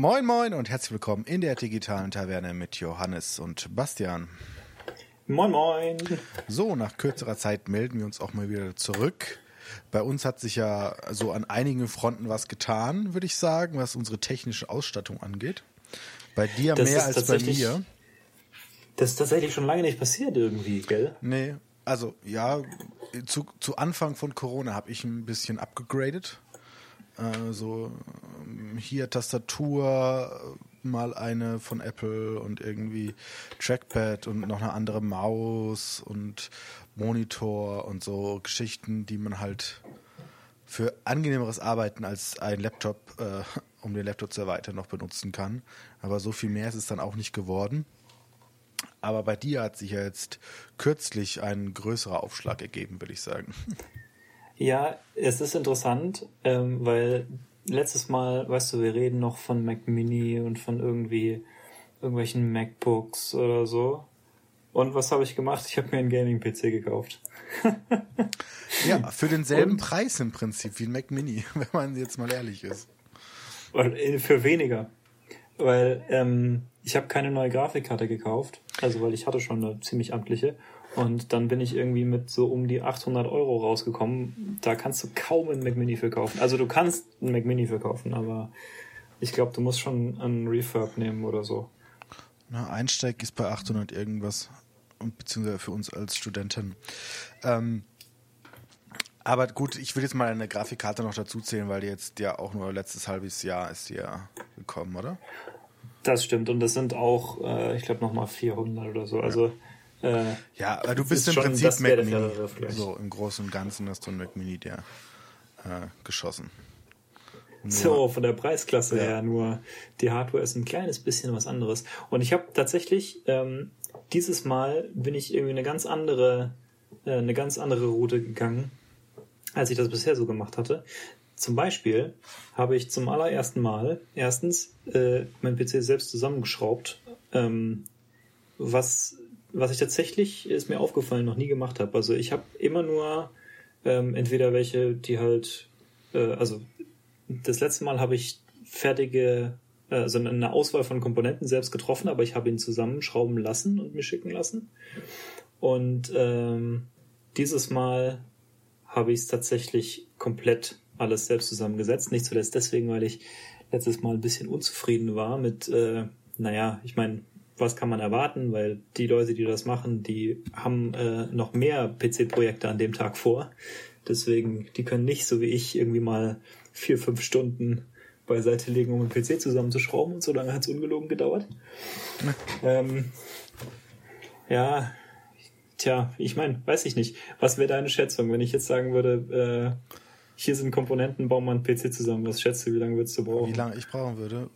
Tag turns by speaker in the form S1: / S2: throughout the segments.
S1: Moin Moin und herzlich willkommen in der digitalen Taverne mit Johannes und Bastian.
S2: Moin Moin.
S1: So, nach kürzerer Zeit melden wir uns auch mal wieder zurück. Bei uns hat sich ja so an einigen Fronten was getan, würde ich sagen, was unsere technische Ausstattung angeht. Bei dir
S2: Das
S1: mehr als bei mir.
S2: Das ist tatsächlich schon lange nicht passiert irgendwie, gell?
S1: Nee, also ja, zu, zu Anfang von Corona habe ich ein bisschen abgegradet. Äh, so ähm, hier Tastatur, äh, mal eine von Apple und irgendwie Trackpad und noch eine andere Maus und Monitor und so Geschichten, die man halt für angenehmeres Arbeiten als ein Laptop, äh, um den Laptop zu erweitern, noch benutzen kann. Aber so viel mehr ist es dann auch nicht geworden. Aber bei dir hat sich ja jetzt kürzlich ein größerer Aufschlag ergeben, würde ich sagen.
S2: Ja, es ist interessant, ähm, weil letztes Mal, weißt du, wir reden noch von Mac Mini und von irgendwie irgendwelchen MacBooks oder so. Und was habe ich gemacht? Ich habe mir einen Gaming-PC gekauft.
S1: Ja, für denselben
S2: Und?
S1: Preis im Prinzip wie ein Mac Mini, wenn man jetzt mal ehrlich ist.
S2: Weil, äh, Für weniger. Weil ähm, ich habe keine neue Grafikkarte gekauft. Also weil ich hatte schon eine ziemlich amtliche. Und dann bin ich irgendwie mit so um die 800 Euro rausgekommen. Da kannst du kaum einen Mac Mini für kaufen. Also du kannst einen Mac Mini für kaufen, aber ich glaube, du musst schon einen Refurb nehmen oder so.
S1: Na, Einsteig ist bei 800 irgendwas, und beziehungsweise für uns als Studenten. Ähm, aber gut, ich will jetzt mal eine Grafikkarte noch dazu zählen, weil die jetzt ja auch nur letztes halbes Jahr ist die ja gekommen, oder?
S2: Das stimmt. Und das sind auch, äh, ich glaube, nochmal 400 oder so. Also äh,
S1: Ja, aber du bist
S2: ist
S1: im
S2: schon-
S1: Prinzip Mac
S2: der
S1: Mini. So im Großen und Ganzen hast du einen Mac Mini, der äh, geschossen. Nur-
S2: So, von der Preisklasse
S1: Ja.
S2: her, nur die Hardware ist ein kleines bisschen was anderes. Und ich habe tatsächlich, ähm, dieses Mal bin ich irgendwie eine ganz andere, äh, eine ganz andere Route gegangen, als ich das bisher so gemacht hatte. Zum Beispiel habe ich zum allerersten Mal erstens äh, mein PC selbst zusammengeschraubt, ähm, was, was ich tatsächlich, ist mir aufgefallen, noch nie gemacht habe. Also ich habe immer nur ähm, entweder welche, die halt, äh, also das letzte Mal habe ich fertige, äh, also eine Auswahl von Komponenten selbst getroffen, aber ich habe ihn zusammenschrauben lassen und mir schicken lassen. Und ähm, dieses Mal habe ich es tatsächlich komplett alles selbst zusammengesetzt. Nicht zuletzt deswegen, weil ich letztes Mal ein bisschen unzufrieden war mit, äh, naja, ich meine, was kann man erwarten, weil die Leute, die das machen, die haben äh, noch mehr PC-Projekte an dem Tag vor. Deswegen, die können nicht, so wie ich, irgendwie mal vier, fünf Stunden beiseite legen, um einen PC zusammenzuschrauben und so lange hat es ungelogen gedauert. ähm, ja, tja, ich meine, weiß ich nicht. Was wäre deine Schätzung, wenn ich jetzt sagen würde, äh, hier sind Komponenten, bauen wir einen PC zusammen. Was schätzt du, wie lange würdest du brauchen?
S1: Wie lange ich brauchen würde?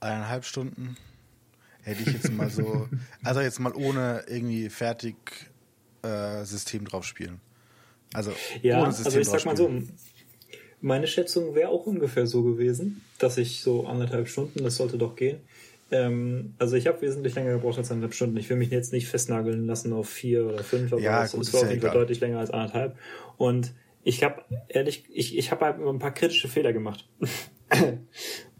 S1: Eineinhalb Stunden hätte ich jetzt mal so, also jetzt mal ohne irgendwie fertig äh, System drauf spielen. Also
S2: Ja,
S1: ohne
S2: also ich sag mal so, meine Schätzung wäre auch ungefähr so gewesen, dass ich so anderthalb Stunden, das sollte doch gehen. Ähm, also ich habe wesentlich länger gebraucht als anderthalb Stunden. Ich will mich jetzt nicht festnageln lassen auf vier oder fünf, aber
S1: Ja, gut, ist
S2: war auf jeden Fall deutlich länger als anderthalb. Und ich habe ehrlich, ich, ich habe halt ein paar kritische Fehler gemacht.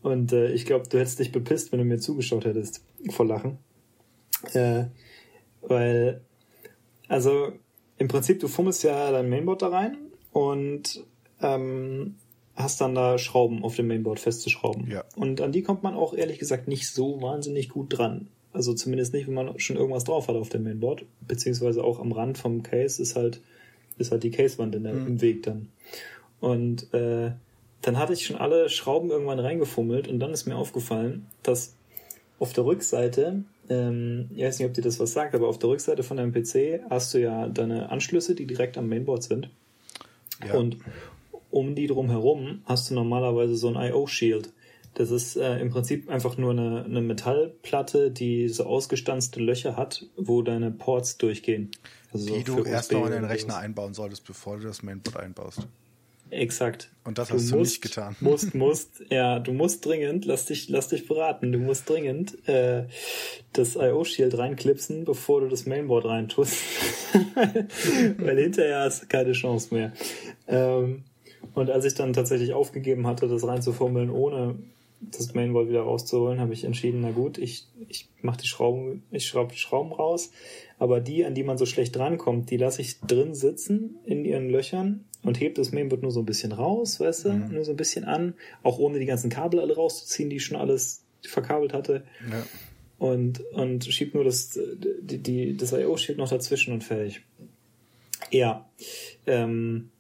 S2: Und äh, ich glaube, du hättest dich bepisst, wenn du mir zugeschaut hättest vor Lachen. Äh, weil, also im Prinzip, du fummelst ja dein Mainboard da rein und ähm, hast dann da Schrauben auf dem Mainboard festzuschrauben.
S1: Ja.
S2: Und an die kommt man auch ehrlich gesagt nicht so wahnsinnig gut dran. Also zumindest nicht, wenn man schon irgendwas drauf hat auf dem Mainboard. Beziehungsweise auch am Rand vom Case ist halt, ist halt die Casewand in der,
S1: Mhm.
S2: im Weg dann. Und äh, dann hatte ich schon alle Schrauben irgendwann reingefummelt und dann ist mir aufgefallen, dass auf der Rückseite, ähm, ich weiß nicht, ob dir das was sagt, aber auf der Rückseite von deinem PC hast du ja deine Anschlüsse, die direkt am Mainboard sind.
S1: Ja.
S2: Und um die drumherum hast du normalerweise so ein I.O.-Shield. Das ist äh, im Prinzip einfach nur eine, eine Metallplatte, die so ausgestanzte Löcher hat, wo deine Ports durchgehen. Also so
S1: die du
S2: für
S1: erst noch in den Rechner einbauen solltest, bevor du das Mainboard einbaust.
S2: Exakt.
S1: Und das hast du nicht getan.
S2: Musst, musst, ja, du musst dringend, lass dich, lass dich beraten, du musst dringend äh, das IO-Shield reinklipsen, bevor du das Mainboard reintust. Weil hinterher hast du keine Chance mehr. Ähm, und als ich dann tatsächlich aufgegeben hatte, das reinzufummeln, ohne das Mainboard wieder rauszuholen, habe ich entschieden, na gut, ich, ich mache die Schrauben, ich schraube die Schrauben raus, aber die, an die man so schlecht drankommt, die lasse ich drin sitzen in ihren Löchern und hebt das Mainboard nur so ein bisschen raus, weißt du, mhm. nur so ein bisschen an, auch ohne die ganzen Kabel alle rauszuziehen, die ich schon alles verkabelt hatte. Ja. Und, und schiebt nur das, die, die, das I.O. steht noch dazwischen und fertig. Ja. Ähm,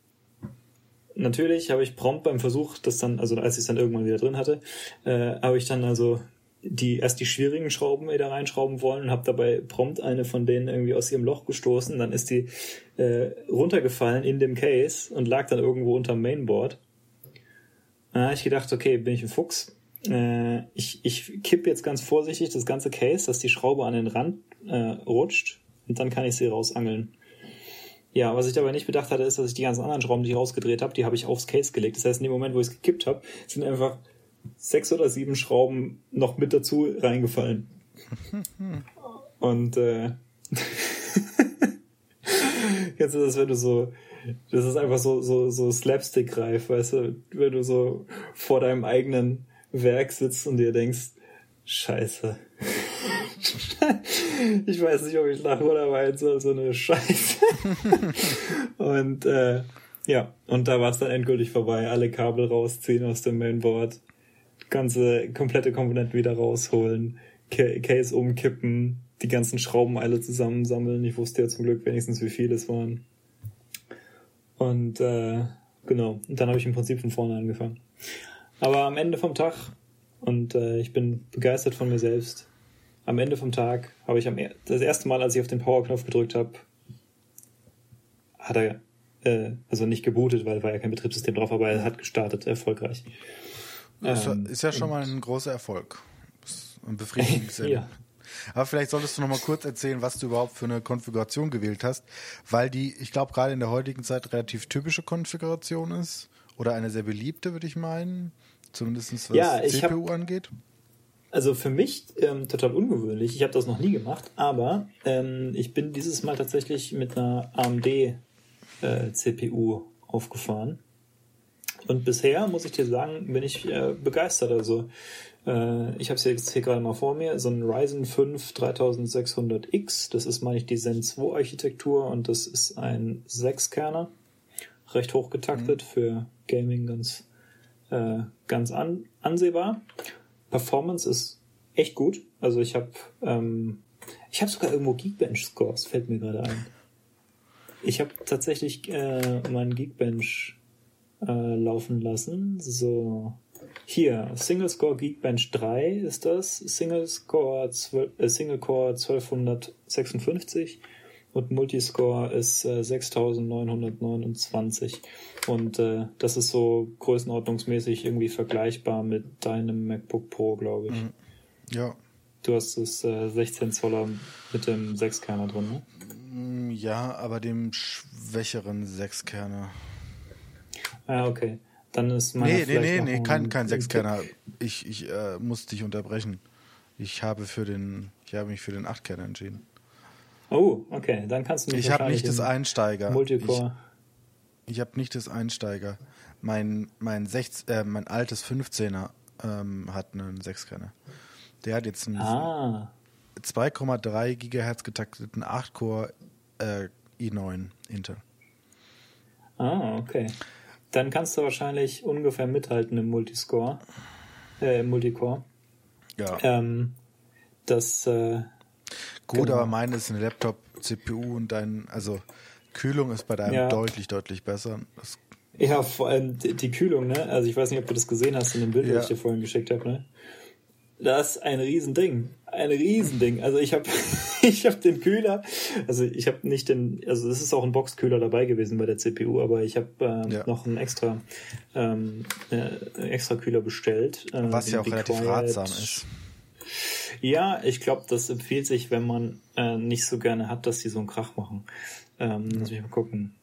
S2: natürlich habe ich prompt beim Versuch, das dann, also als ich es dann irgendwann wieder drin hatte, äh, habe ich dann also die erst die schwierigen Schrauben wieder reinschrauben wollen und habe dabei prompt eine von denen irgendwie aus ihrem Loch gestoßen. Dann ist die äh, runtergefallen in dem Case und lag dann irgendwo unterm Mainboard. Da habe ich gedacht, okay, bin ich ein Fuchs. Äh, ich, ich kipp jetzt ganz vorsichtig das ganze Case, dass die Schraube an den Rand äh, rutscht und dann kann ich sie rausangeln. Ja, was ich dabei nicht bedacht hatte, ist, dass ich die ganzen anderen Schrauben, die ich rausgedreht habe, die habe ich aufs Case gelegt. Das heißt, in dem Moment, wo ich es gekippt habe, sind einfach sechs oder sieben Schrauben noch mit dazu reingefallen. Und äh, kennst du das, wenn du so, das ist einfach so, so, so Slapstick-reif, weißt du, wenn du so vor deinem eigenen Werk sitzt und dir denkst, scheiße. ich weiß nicht, ob ich lache oder weinen soll, so eine Scheiße. und äh, ja, und da war es dann endgültig vorbei. Alle Kabel rausziehen aus dem Mainboard, ganze komplette Komponenten wieder rausholen, Case umkippen, die ganzen Schrauben alle zusammensammeln. Ich wusste ja zum Glück wenigstens, wie viele es waren. Und äh, genau, und dann habe ich im Prinzip von vorne angefangen. Aber am Ende vom Tag, und äh, ich bin begeistert von mir selbst, am Ende vom Tag habe ich am er das erste Mal, als ich auf den Power-Knopf gedrückt habe, hat er äh, also nicht gebootet, weil war ja kein Betriebssystem drauf, aber er hat gestartet, erfolgreich.
S1: Das ähm, ist ja schon mal ein großer Erfolg. Ein befriedigendes ja. Aber vielleicht solltest du noch mal kurz erzählen, was du überhaupt für eine Konfiguration gewählt hast, weil die, ich glaube, gerade in der heutigen Zeit relativ typische Konfiguration ist oder eine sehr beliebte, würde ich meinen, zumindest was ja, CPU hab, angeht.
S2: Also für mich ähm, total ungewöhnlich. Ich habe das noch nie gemacht, aber ähm, ich bin dieses Mal tatsächlich mit einer AMD äh, CPU aufgefahren. Und bisher, muss ich dir sagen, bin ich äh, begeistert. Also äh, ich habe es jetzt hier gerade mal vor mir, so ein Ryzen 5 3600X. Das ist, meine ich, die Zen 2 Architektur und das ist ein 6-Kerner. Recht hoch getaktet mhm. für Gaming ganz, äh, ganz an, ansehbar. Performance ist echt gut. Also ich habe ähm, ich habe sogar irgendwo Geekbench Scores, fällt mir gerade ein. Ich habe tatsächlich äh, meinen Geekbench äh, laufen lassen. So hier Single Score Geekbench 3 ist das, Single Score 12, äh, Single Core 1256 und Multiscore ist äh, 6929 und äh, das ist so größenordnungsmäßig irgendwie vergleichbar mit deinem MacBook Pro, glaube ich. Mhm.
S1: Ja.
S2: Du hast das äh, 16 Zoller mit dem 6-Kerner drin, ne?
S1: Mm, ja, aber dem schwächeren 6-Kerner.
S2: Ah, okay. Dann ist mein.
S1: Nee, nee, nee, nee, kein, kein 6-Kerner. Ich, ich äh, muss dich unterbrechen. Ich habe für den, ich habe mich für den 8-Kerner entschieden.
S2: Oh, okay, dann kannst du
S1: mich Ich habe nicht das Einsteiger.
S2: Multicore.
S1: Ich, ich habe nicht das Einsteiger. Mein, mein, 16, äh, mein altes 15er ähm, hat einen 6-Kerner. Der hat jetzt einen ah. 2,3 Gigahertz getakteten 8-Core äh, i9 Intel.
S2: Ah, okay. Dann kannst du wahrscheinlich ungefähr mithalten im Multiscore, äh, im Multicore.
S1: Ja.
S2: Ähm, das äh,
S1: Gut, genau. aber meine ist eine Laptop-CPU und dein, also Kühlung ist bei deinem ja. deutlich, deutlich besser. Das
S2: ja, vor allem die, Kühlung, ne? Also ich weiß nicht, ob du das gesehen hast in dem Bild, ja. das ich dir vorhin geschickt habe, ne? Das ist ein Riesending. Ein Riesending. Also ich habe ich hab den Kühler, also ich habe nicht den, also es ist auch ein Boxkühler dabei gewesen bei der CPU, aber ich habe ähm, ja. noch einen extra, ähm, äh, extra Kühler bestellt.
S1: Äh, Was ja auch relativ Quiet. ratsam ist.
S2: Ja, ich glaube, das empfiehlt sich, wenn man äh, nicht so gerne hat, dass die so einen Krach machen. Ähm, Lass mich mal gucken.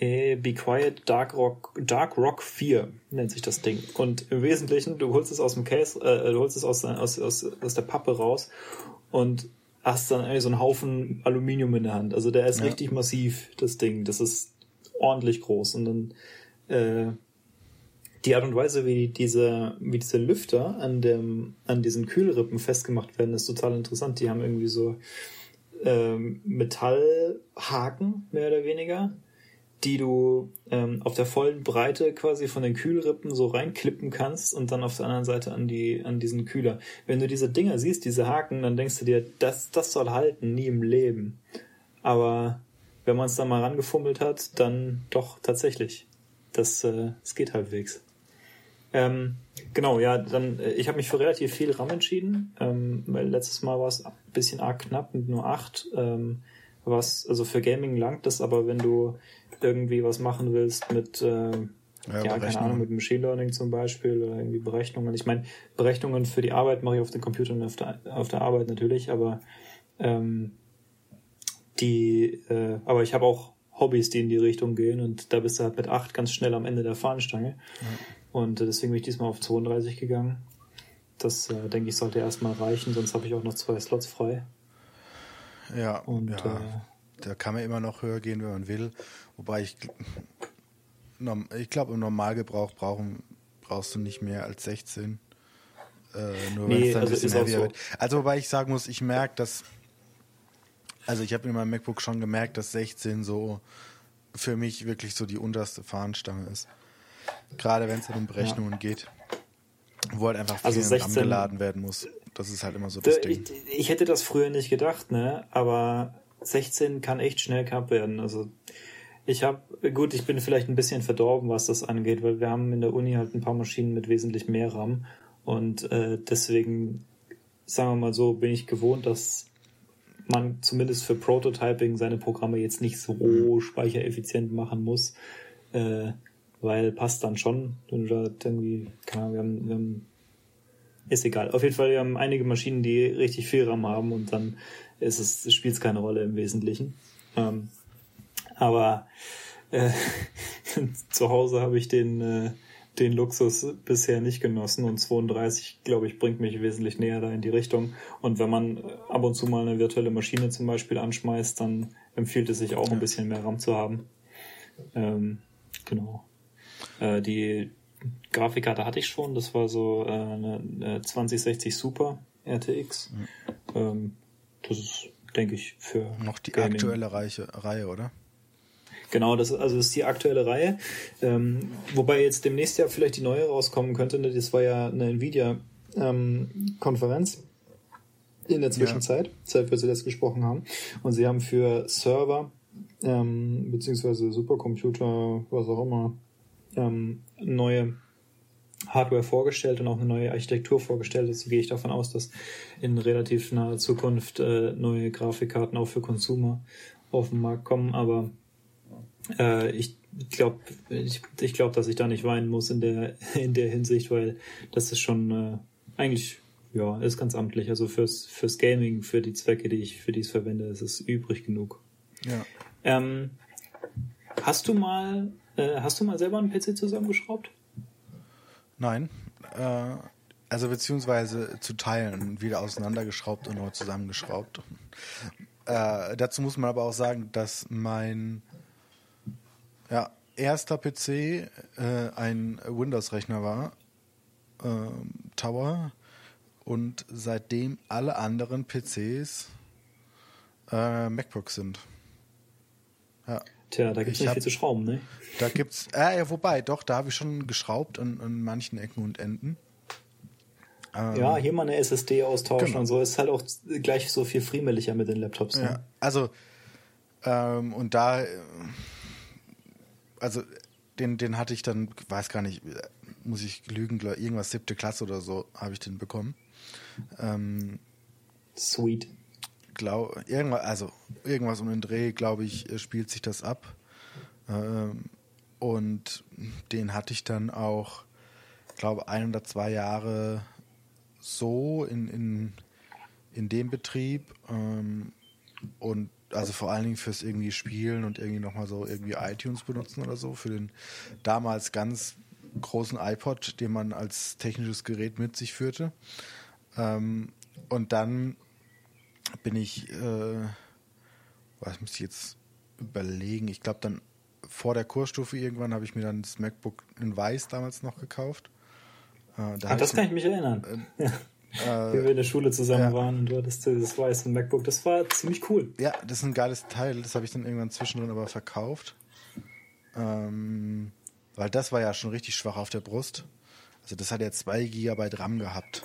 S2: Äh, Be Quiet Dark Rock, Dark Rock 4 nennt sich das Ding. Und im Wesentlichen, du holst es aus dem Case, äh, du holst es aus, aus, aus, aus der Pappe raus und hast dann irgendwie so einen Haufen Aluminium in der Hand. Also der ist ja. richtig massiv, das Ding. Das ist ordentlich groß. Und dann äh, die Art und Weise, wie diese, wie diese Lüfter an dem, an diesen Kühlrippen festgemacht werden, ist total interessant. Die haben irgendwie so ähm, Metallhaken, mehr oder weniger, die du ähm, auf der vollen Breite quasi von den Kühlrippen so reinklippen kannst und dann auf der anderen Seite an die an diesen Kühler. Wenn du diese Dinger siehst, diese Haken, dann denkst du dir, das das soll halten, nie im Leben. Aber wenn man es dann mal rangefummelt hat, dann doch tatsächlich. Das, äh, das geht halbwegs. Ähm, genau, ja, dann äh, ich habe mich für relativ viel RAM entschieden, ähm, weil letztes Mal war es ein bisschen arg knapp mit nur acht. Ähm, was, also für Gaming langt das, aber wenn du irgendwie was machen willst mit, äh, ja, ja keine Ahnung, mit Machine Learning zum Beispiel oder irgendwie Berechnungen. Ich meine, Berechnungen für die Arbeit mache ich auf den Computern auf der, auf der Arbeit natürlich, aber ähm, die, äh, aber ich habe auch Hobbys, die in die Richtung gehen und da bist du halt mit 8 ganz schnell am Ende der Fahnenstange. Ja. Und äh, deswegen bin ich diesmal auf 32 gegangen. Das, äh, denke ich, sollte erstmal reichen, sonst habe ich auch noch zwei Slots frei.
S1: Ja, und, ja. Äh, da kann man immer noch höher gehen, wenn man will. Wobei ich, ich glaube, im Normalgebrauch brauchen, brauchst du nicht mehr als 16. Äh, nur nee, wenn es dann also ein bisschen heavier so. wird. Also, wobei ich sagen muss, ich merke, dass also ich habe in meinem MacBook schon gemerkt, dass 16 so für mich wirklich so die unterste Fahnenstange ist. Gerade wenn es dann um Berechnungen ja. geht, wo halt einfach viel also 16, geladen werden muss. Das ist halt immer so das
S2: Ding. Ich, ich, hätte das früher nicht gedacht, ne? Aber 16 kann echt schnell knapp werden. Also ich habe, gut, ich bin vielleicht ein bisschen verdorben, was das angeht, weil wir haben in der Uni halt ein paar Maschinen mit wesentlich mehr RAM und äh, deswegen, sagen wir mal so, bin ich gewohnt, dass man zumindest für Prototyping seine Programme jetzt nicht so mhm. speichereffizient machen muss, äh, weil passt dann schon, wenn du da irgendwie, keine Ahnung, wir haben, wir haben, ist egal. Auf jeden Fall, wir haben einige Maschinen, die richtig viel RAM haben und dann ist es, spielt es keine Rolle im Wesentlichen. Ähm, aber äh, zu Hause habe ich den äh, den Luxus bisher nicht genossen und 32, glaube ich, bringt mich wesentlich näher da in die Richtung. Und wenn man äh, ab und zu mal eine virtuelle Maschine zum Beispiel anschmeißt, dann empfiehlt es sich auch ja. ein bisschen mehr RAM zu haben. Ähm, genau. Äh, die Grafikkarte hatte ich schon, das war so äh, eine, eine 2060 Super RTX. Mhm. Ähm, das ist, denke ich, für.
S1: Noch die Gaming. aktuelle Reiche, Reihe, oder?
S2: Genau, das, also das ist die aktuelle Reihe. Ähm, wobei jetzt demnächst ja vielleicht die neue rauskommen könnte. Ne? Das war ja eine Nvidia-Konferenz ähm, in der Zwischenzeit, ja. seit wir zuletzt gesprochen haben. Und sie haben für Server ähm, beziehungsweise Supercomputer, was auch immer, ähm, neue Hardware vorgestellt und auch eine neue Architektur vorgestellt. Jetzt gehe ich davon aus, dass in relativ naher Zukunft äh, neue Grafikkarten auch für Consumer auf den Markt kommen. Aber äh, ich glaube, ich, ich glaube, dass ich da nicht weinen muss in der in der Hinsicht, weil das ist schon äh, eigentlich ja ist ganz amtlich. Also fürs fürs Gaming, für die Zwecke, die ich für die es verwende, ist es übrig genug. Ja. Ähm, hast du mal äh, hast du mal selber einen PC zusammengeschraubt?
S1: Nein. Äh, also beziehungsweise zu Teilen wieder auseinandergeschraubt und neu zusammengeschraubt. Äh, dazu muss man aber auch sagen, dass mein ja, erster PC äh, ein Windows-Rechner war, äh, Tower, und seitdem alle anderen PCs äh, MacBooks sind.
S2: Ja. Tja, da gibt es nicht hab, viel zu schrauben, ne?
S1: Da gibt's, äh, ja, wobei, doch, da habe ich schon geschraubt an, an manchen Ecken und Enden.
S2: Ähm, ja, hier mal eine SSD austauschen genau. und so ist halt auch gleich so viel friemeliger mit den Laptops. Ne? Ja,
S1: also ähm, und da also den, den hatte ich dann, weiß gar nicht, muss ich lügen, irgendwas siebte Klasse oder so habe ich den bekommen. Ähm,
S2: Sweet.
S1: Glaub, irgendwas, also irgendwas um den Dreh, glaube ich, spielt sich das ab. Ähm, und den hatte ich dann auch, glaube ein oder zwei Jahre so in, in, in dem Betrieb. Ähm, und also vor allen Dingen fürs irgendwie Spielen und irgendwie nochmal so irgendwie iTunes benutzen oder so, für den damals ganz großen iPod, den man als technisches Gerät mit sich führte. Ähm, und dann bin ich, äh, was muss ich jetzt überlegen, ich glaube dann vor der Kursstufe irgendwann habe ich mir dann das MacBook in Weiß damals noch gekauft.
S2: Äh, da Ach, das kann ich mich erinnern. Äh, äh, Wie wir in der Schule zusammen ja. waren und du hattest dieses weiße MacBook. Das war ziemlich cool.
S1: Ja, das ist ein geiles Teil. Das habe ich dann irgendwann zwischendrin aber verkauft. Ähm, weil das war ja schon richtig schwach auf der Brust. Also das hat ja 2 GB RAM gehabt.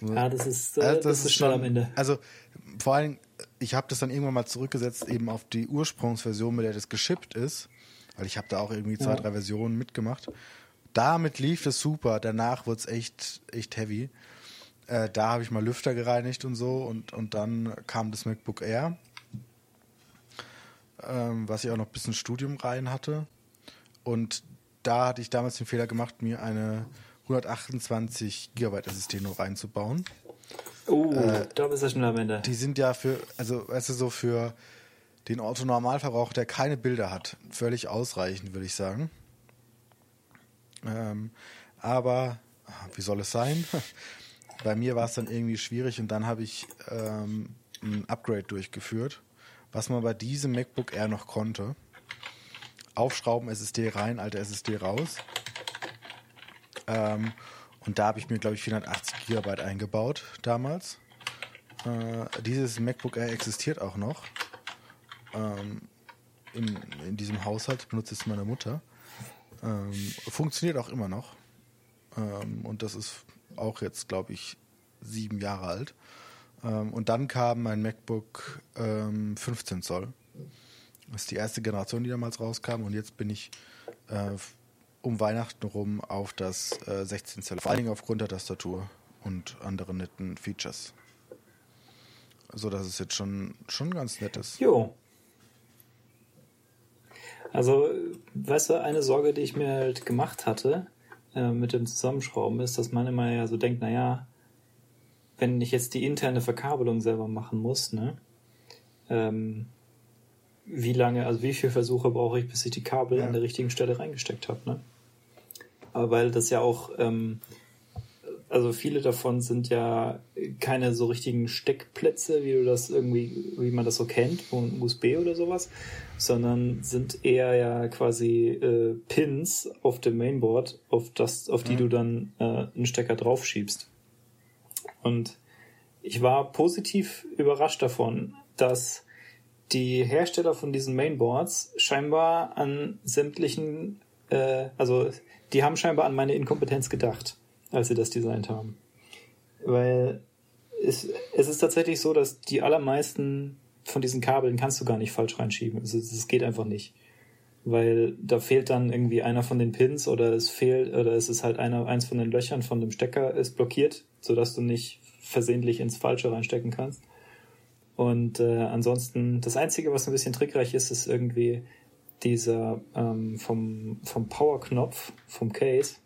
S2: Ja, das ist, äh, also das, das, ist, ist schon am Ende.
S1: Also vor allem, ich habe das dann irgendwann mal zurückgesetzt eben auf die Ursprungsversion, mit der das geschippt ist. Weil ich habe da auch irgendwie zwei, ja. drei Versionen mitgemacht. Damit lief es super. Danach wurde es echt, echt heavy. Äh, da habe ich mal Lüfter gereinigt und so und, und dann kam das MacBook Air, ähm, was ich auch noch ein bisschen Studium rein hatte. Und da hatte ich damals den Fehler gemacht, mir eine 128 GB SSD noch reinzubauen.
S2: Oh, äh, da bist du schon am Ende.
S1: Die sind ja für, also weißt du, so für den Otto-Normalverbraucher, der keine Bilder hat, völlig ausreichend, würde ich sagen. Ähm, aber wie soll es sein? Bei mir war es dann irgendwie schwierig und dann habe ich ähm, ein Upgrade durchgeführt, was man bei diesem MacBook Air noch konnte. Aufschrauben, SSD rein, alte SSD raus. Ähm, und da habe ich mir, glaube ich, 480 Gigabyte eingebaut damals. Äh, dieses MacBook Air existiert auch noch. Ähm, in, in diesem Haushalt benutzt es meine Mutter. Ähm, funktioniert auch immer noch. Ähm, und das ist auch jetzt, glaube ich, sieben Jahre alt. Ähm, und dann kam mein MacBook ähm, 15 Zoll. Das ist die erste Generation, die damals rauskam. Und jetzt bin ich äh, um Weihnachten rum auf das äh, 16 Zoll. Vor allen Dingen aufgrund der Tastatur und anderen netten Features. So dass es jetzt schon, schon ganz nett ist.
S2: Jo. Also, weißt du, eine Sorge, die ich mir halt gemacht hatte äh, mit dem Zusammenschrauben, ist, dass man immer ja so denkt, naja, wenn ich jetzt die interne Verkabelung selber machen muss, ne, ähm, wie lange, also wie viele Versuche brauche ich, bis ich die Kabel ja. an der richtigen Stelle reingesteckt habe, ne? Aber weil das ja auch, ähm, also viele davon sind ja keine so richtigen Steckplätze, wie du das irgendwie, wie man das so kennt, von USB oder sowas, sondern sind eher ja quasi äh, Pins auf dem Mainboard, auf das, auf die ja. du dann äh, einen Stecker draufschiebst. Und ich war positiv überrascht davon, dass die Hersteller von diesen Mainboards scheinbar an sämtlichen, äh, also die haben scheinbar an meine Inkompetenz gedacht, als sie das designt haben. Weil es, es ist tatsächlich so, dass die allermeisten von diesen Kabeln kannst du gar nicht falsch reinschieben. Es, es geht einfach nicht. Weil da fehlt dann irgendwie einer von den Pins oder es fehlt, oder es ist halt einer, eins von den Löchern von dem Stecker ist blockiert, sodass du nicht versehentlich ins Falsche reinstecken kannst. Und äh, ansonsten, das Einzige, was ein bisschen trickreich ist, ist irgendwie dieser ähm, vom, vom Power-Knopf, vom Case,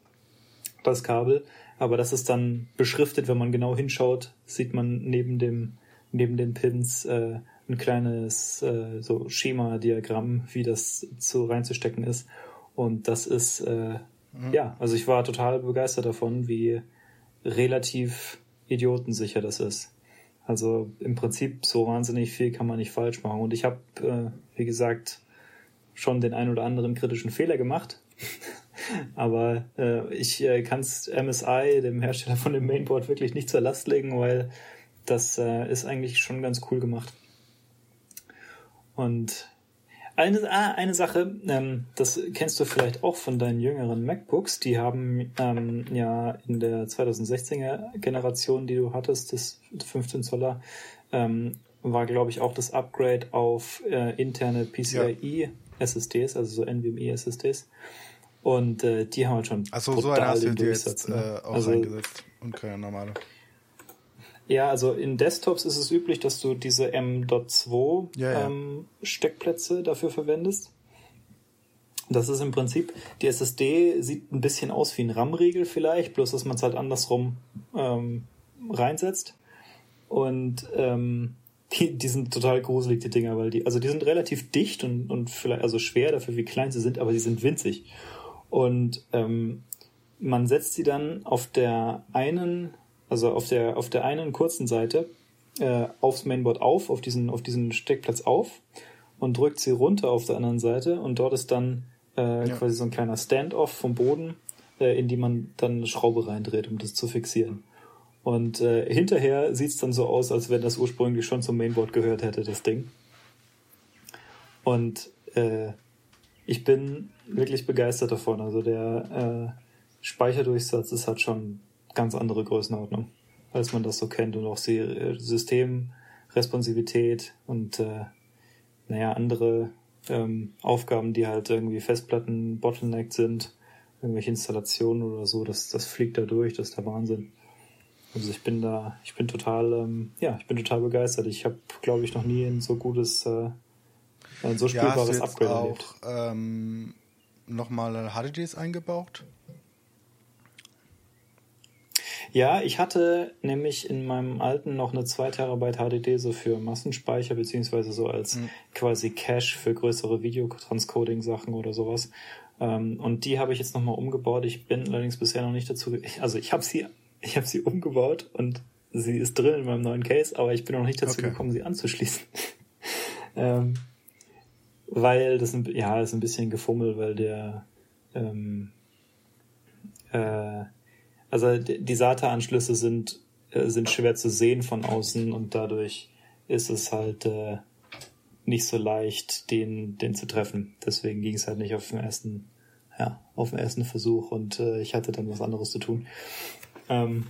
S2: das Kabel. Aber das ist dann beschriftet, wenn man genau hinschaut, sieht man neben dem, neben den Pins äh, ein kleines äh, so Schema-Diagramm, wie das zu reinzustecken ist. Und das ist, äh, mhm. ja, also ich war total begeistert davon, wie relativ idiotensicher das ist. Also im Prinzip so wahnsinnig viel kann man nicht falsch machen. Und ich habe, äh, wie gesagt, schon den ein oder anderen kritischen Fehler gemacht. Aber äh, ich äh, kann es MSI, dem Hersteller von dem Mainboard, wirklich nicht zur Last legen, weil das äh, ist eigentlich schon ganz cool gemacht. Und eine, ah, eine Sache, ähm, das kennst du vielleicht auch von deinen jüngeren MacBooks, die haben ähm, ja in der 2016er Generation, die du hattest, das 15 Zoller, ähm, war glaube ich auch das Upgrade auf äh, interne PCIe ja. SSDs, also so NVMe SSDs. Und äh, die haben halt schon
S1: Achso, so eine hast du dir jetzt ne? äh, auch also, eingesetzt und keine normale.
S2: Ja, also in Desktops ist es üblich, dass du diese M.2 ja, ja. ähm, Steckplätze dafür verwendest. Das ist im Prinzip, die SSD sieht ein bisschen aus wie ein RAM-Riegel vielleicht, bloß dass man es halt andersrum ähm, reinsetzt. Und ähm, die, die sind total gruselig, die Dinger, weil die, also die sind relativ dicht und, und vielleicht, also schwer dafür, wie klein sie sind, aber sie sind winzig. Und ähm, man setzt sie dann auf der einen also auf der, auf der einen kurzen Seite, äh, aufs Mainboard auf, auf diesen, auf diesen Steckplatz auf. und drückt sie runter auf der anderen Seite und dort ist dann äh,
S1: Ja.
S2: quasi so ein kleiner Standoff vom Boden, äh, in die man dann eine Schraube reindreht, um das zu fixieren. Und äh, hinterher sieht's dann so aus, als wenn das ursprünglich schon zum Mainboard gehört hätte, das Ding. Und äh, ich bin wirklich begeistert davon. Also der äh, Speicherdurchsatz ist halt schon ganz andere Größenordnung, als man das so kennt. Und auch die äh, Systemresponsivität und äh, naja, andere ähm, Aufgaben, die halt irgendwie Festplatten bottleneck sind, irgendwelche Installationen oder so, das, das fliegt da durch, das ist der Wahnsinn. Also ich bin da, ich bin total, ähm, ja, ich bin total begeistert. Ich habe, glaube ich, noch nie ein so gutes, äh, ein so
S1: Ja, hast du jetzt
S2: Upgrade
S1: auch ähm, nochmal HDDs eingebaut?
S2: Ja, ich hatte nämlich in meinem alten noch eine 2 Terabyte HDD so für Massenspeicher, beziehungsweise so als
S1: Mhm.
S2: quasi Cache für größere Videotranscoding-Sachen oder sowas. Ähm, und die habe ich jetzt nochmal umgebaut. Ich bin allerdings bisher noch nicht dazu, also ich habe sie, ich habe sie umgebaut und sie ist drin in meinem neuen Case, aber ich bin noch nicht dazu
S1: Okay.
S2: gekommen, sie anzuschließen. ähm, weil das, ein, ja, ist ein bisschen gefummelt, weil der, ähm, äh, also die SATA-Anschlüsse sind, äh, sind schwer zu sehen von außen und dadurch ist es halt äh, nicht so leicht, den, den zu treffen. Deswegen ging es halt nicht auf den ersten, ja, auf den ersten Versuch und äh, ich hatte dann was anderes zu tun. Ähm,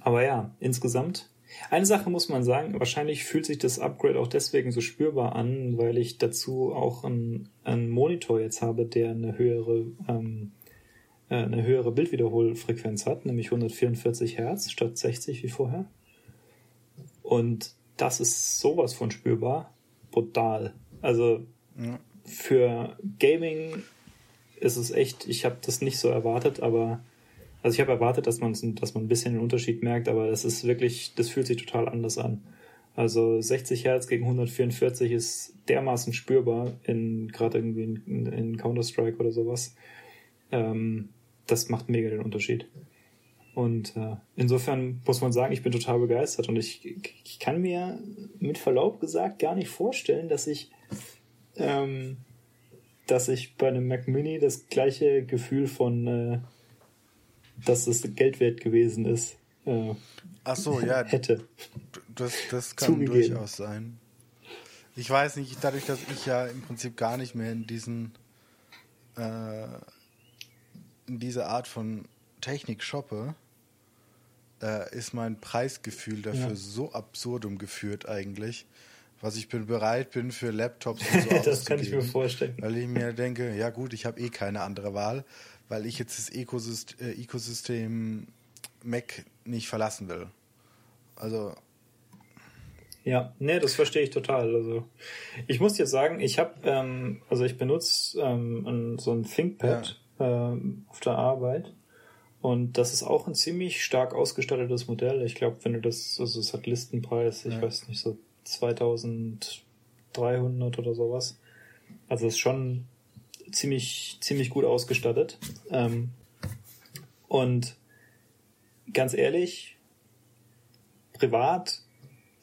S2: aber ja, insgesamt. Eine Sache muss man sagen, wahrscheinlich fühlt sich das Upgrade auch deswegen so spürbar an, weil ich dazu auch einen, einen Monitor jetzt habe, der eine höhere ähm, äh, eine höhere Bildwiederholfrequenz hat, nämlich 144 Hertz statt 60 wie vorher. Und das ist sowas von spürbar. Brutal. Also
S1: Ja.
S2: für Gaming ist es echt, ich habe das nicht so erwartet, aber also ich habe erwartet, dass man dass man ein bisschen den Unterschied merkt, aber das ist wirklich, das fühlt sich total anders an. Also 60 Hertz gegen 144 ist dermaßen spürbar in gerade irgendwie in, in Counter-Strike oder sowas. Ähm, das macht mega den Unterschied. Und äh, insofern muss man sagen, ich bin total begeistert und ich, ich kann mir mit Verlaub gesagt gar nicht vorstellen, dass ich ähm, dass ich bei einem Mac Mini das gleiche Gefühl von äh, dass es Geld wert gewesen ist äh,
S1: Ach so, ja,
S2: hätte.
S1: das, das kann
S2: Zugegeben.
S1: durchaus sein. Ich weiß nicht, dadurch, dass ich ja im Prinzip gar nicht mehr in diesen äh, in diese Art von Technik shoppe, äh, ist mein Preisgefühl dafür
S2: Ja.
S1: so absurdum geführt eigentlich, was ich bin bereit bin für Laptops und so
S2: das kann ich mir vorstellen.
S1: Weil ich mir denke, ja gut, ich habe eh keine andere Wahl, weil ich jetzt das Ökosystem, äh, Ökosystem Mac nicht verlassen will. Also,
S2: Ja, nee, das verstehe ich total. Also ich muss dir sagen, ich habe, ähm, also ich benutze ähm, so ein ThinkPad ähm, auf der Arbeit und das ist auch ein ziemlich stark ausgestattetes Modell. Ich glaube, wenn du das, also es hat Listenpreis, ich
S1: Ja.
S2: weiß nicht, so 2300 oder sowas. Also es ist schon ziemlich, ziemlich gut ausgestattet. Ähm, und ganz ehrlich, privat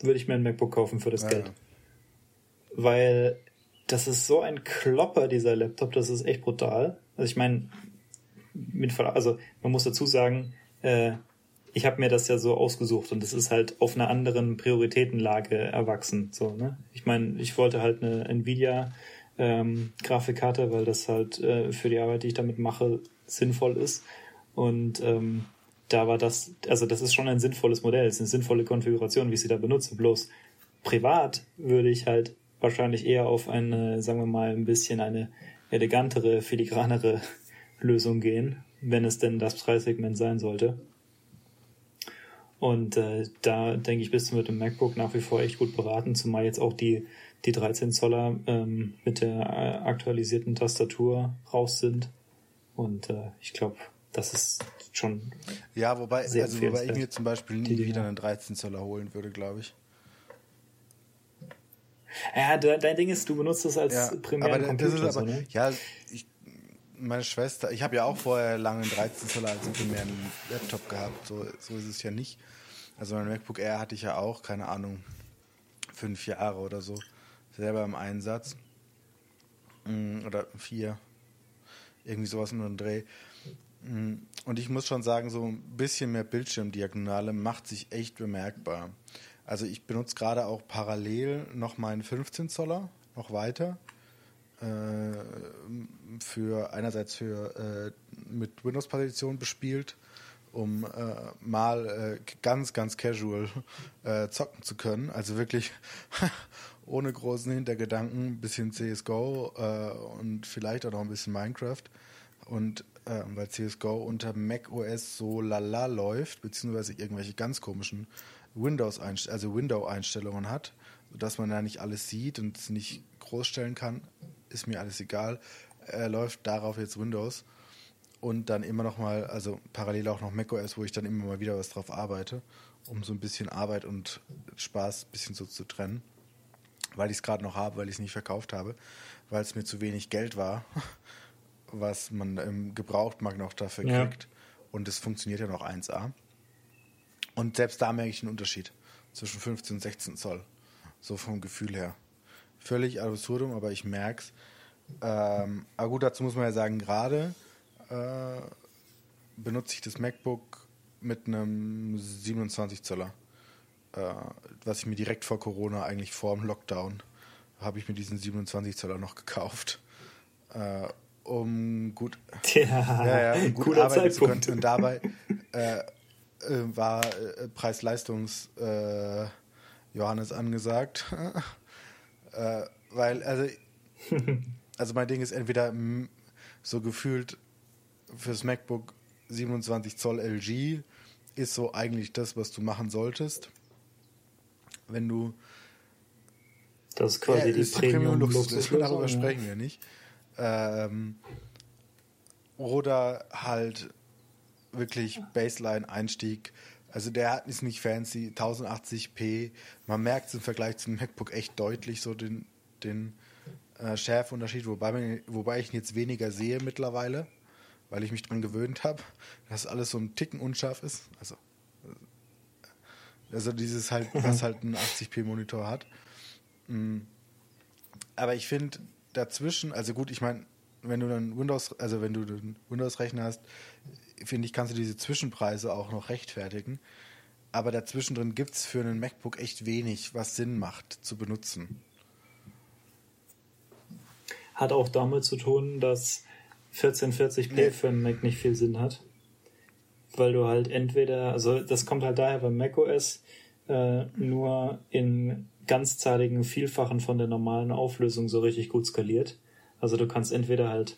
S2: würde ich mir ein MacBook kaufen für das
S1: Ja,
S2: Geld. Weil das ist so ein Klopper, dieser Laptop, das ist echt brutal. Also ich meine, mit Verla- also man muss dazu sagen, äh, ich habe mir das ja so ausgesucht und das ist halt auf einer anderen Prioritätenlage erwachsen. So, ne? Ich meine, ich wollte halt eine Nvidia ähm, Grafikkarte, weil das halt äh, für die Arbeit, die ich damit mache, sinnvoll ist. Und ähm, da war das, also das ist schon ein sinnvolles Modell, es ist eine sinnvolle Konfiguration, wie ich sie da benutze. Bloß privat würde ich halt wahrscheinlich eher auf eine, sagen wir mal, ein bisschen eine elegantere, filigranere Lösung gehen, wenn es denn das Preissegment sein sollte. Und äh, da denke ich, bist du mit dem MacBook nach wie vor echt gut beraten, zumal jetzt auch die, die 13 Zoller ähm, mit der äh, aktualisierten Tastatur raus sind. Und äh, ich glaube, das ist schon
S1: Ja, wobei, also wobei ich mir zum Beispiel nie wieder einen 13 Zoller holen würde, glaube ich.
S2: Ja, de- dein Ding ist, du benutzt das als
S1: Ja,
S2: primären
S1: aber das
S2: Computer.
S1: ist aber,
S2: so, ne?
S1: ja, ich, meine Schwester, ich habe ja auch vorher lange einen 13 Zoller als primären Laptop gehabt, so, so ist es ja nicht. Also mein MacBook Air hatte ich ja auch, keine Ahnung, fünf Jahre oder so. Selber im Einsatz. Mm, oder vier. Irgendwie sowas in einem Dreh. Mm, und ich muss schon sagen, so ein bisschen mehr Bildschirmdiagonale macht sich echt bemerkbar. Also ich benutze gerade auch parallel noch meinen 15 Zoller, noch weiter. Äh, für einerseits für äh, mit Windows-Partition bespielt, um äh, mal äh, ganz, ganz casual äh, zocken zu können. Also wirklich ohne großen Hintergedanken, ein bisschen CSGO äh, und vielleicht auch noch ein bisschen Minecraft. Und äh, weil CSGO unter Mac OS so lala läuft, beziehungsweise irgendwelche ganz komischen Windows also Window-Einstellungen hat, sodass man da nicht alles sieht und es nicht großstellen kann, ist mir alles egal. Er läuft darauf jetzt Windows und dann immer noch mal, also parallel auch noch macOS, wo ich dann immer mal wieder was drauf arbeite, um so ein bisschen Arbeit und Spaß ein bisschen so zu trennen, weil ich es gerade noch habe, weil ich es nicht verkauft habe, weil es mir zu wenig Geld war, was man im Gebrauchtmarkt noch dafür ja. kriegt und es funktioniert ja noch 1A. Und selbst da merke ich einen Unterschied zwischen 15 und 16 Zoll, so vom Gefühl her. Völlig absurdum, aber ich merke es. Ähm, aber gut, dazu muss man ja sagen, gerade äh, benutze ich das MacBook mit einem 27 Zoller. Äh, was ich mir direkt vor Corona, eigentlich vor dem Lockdown, habe ich mir diesen 27 Zoller noch gekauft. Äh, um gut, ja, ja, ja, um gut arbeiten zu können. Und dabei äh, äh, war äh, Preis-Leistungs Johannes angesagt. weil, also, also mein Ding ist entweder so gefühlt fürs MacBook 27 Zoll LG ist so eigentlich das, was du machen solltest. Wenn du.
S2: Das ist quasi ja, die, ist die Premium
S1: Luxus. Darüber sprechen wir nicht. Ähm, oder halt wirklich Baseline-Einstieg. Also der ist nicht fancy, 1080p. Man merkt es im Vergleich zum MacBook echt deutlich so den, den äh, Schärfeunterschied, wobei, wobei ich ihn jetzt weniger sehe mittlerweile weil ich mich dran gewöhnt habe, dass alles so ein Ticken unscharf ist. Also, also dieses halt, was halt ein 80p-Monitor hat. Mm. Aber ich finde dazwischen, also gut, ich meine, wenn du dann Windows, also wenn du einen Windows-Rechner hast, finde ich, kannst du diese Zwischenpreise auch noch rechtfertigen. Aber dazwischen drin gibt es für einen MacBook echt wenig, was Sinn macht zu benutzen.
S2: Hat auch damit zu tun, dass 1440p nee. für einen Mac nicht viel Sinn hat. Weil du halt entweder, also das kommt halt daher beim macOS äh, nur in ganzzahligen Vielfachen von der normalen Auflösung so richtig gut skaliert. Also du kannst entweder halt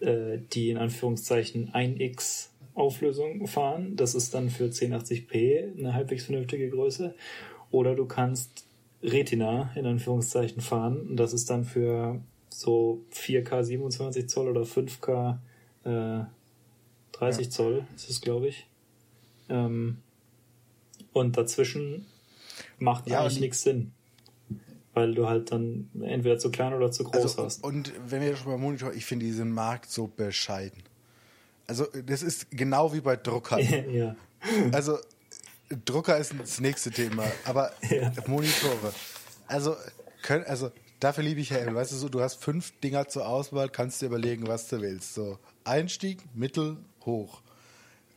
S2: äh, die in Anführungszeichen 1x Auflösung fahren, das ist dann für 1080p eine halbwegs vernünftige Größe, oder du kannst Retina in Anführungszeichen fahren, das ist dann für so 4K 27 Zoll oder 5K äh, 30 ja. Zoll ist es, glaube ich. Ähm, und dazwischen macht ja, eigentlich nichts Sinn. Weil du halt dann entweder zu klein oder zu groß
S1: also,
S2: hast.
S1: Und wenn wir schon beim Monitor, ich finde diesen Markt so bescheiden. Also, das ist genau wie bei Druckern. ja. Also, Drucker ist das nächste Thema, aber ja. Monitore. Also, können, also Dafür liebe ich Helm. Weißt du so, du hast fünf Dinger zur Auswahl, kannst dir überlegen, was du willst. So Einstieg, Mittel, hoch.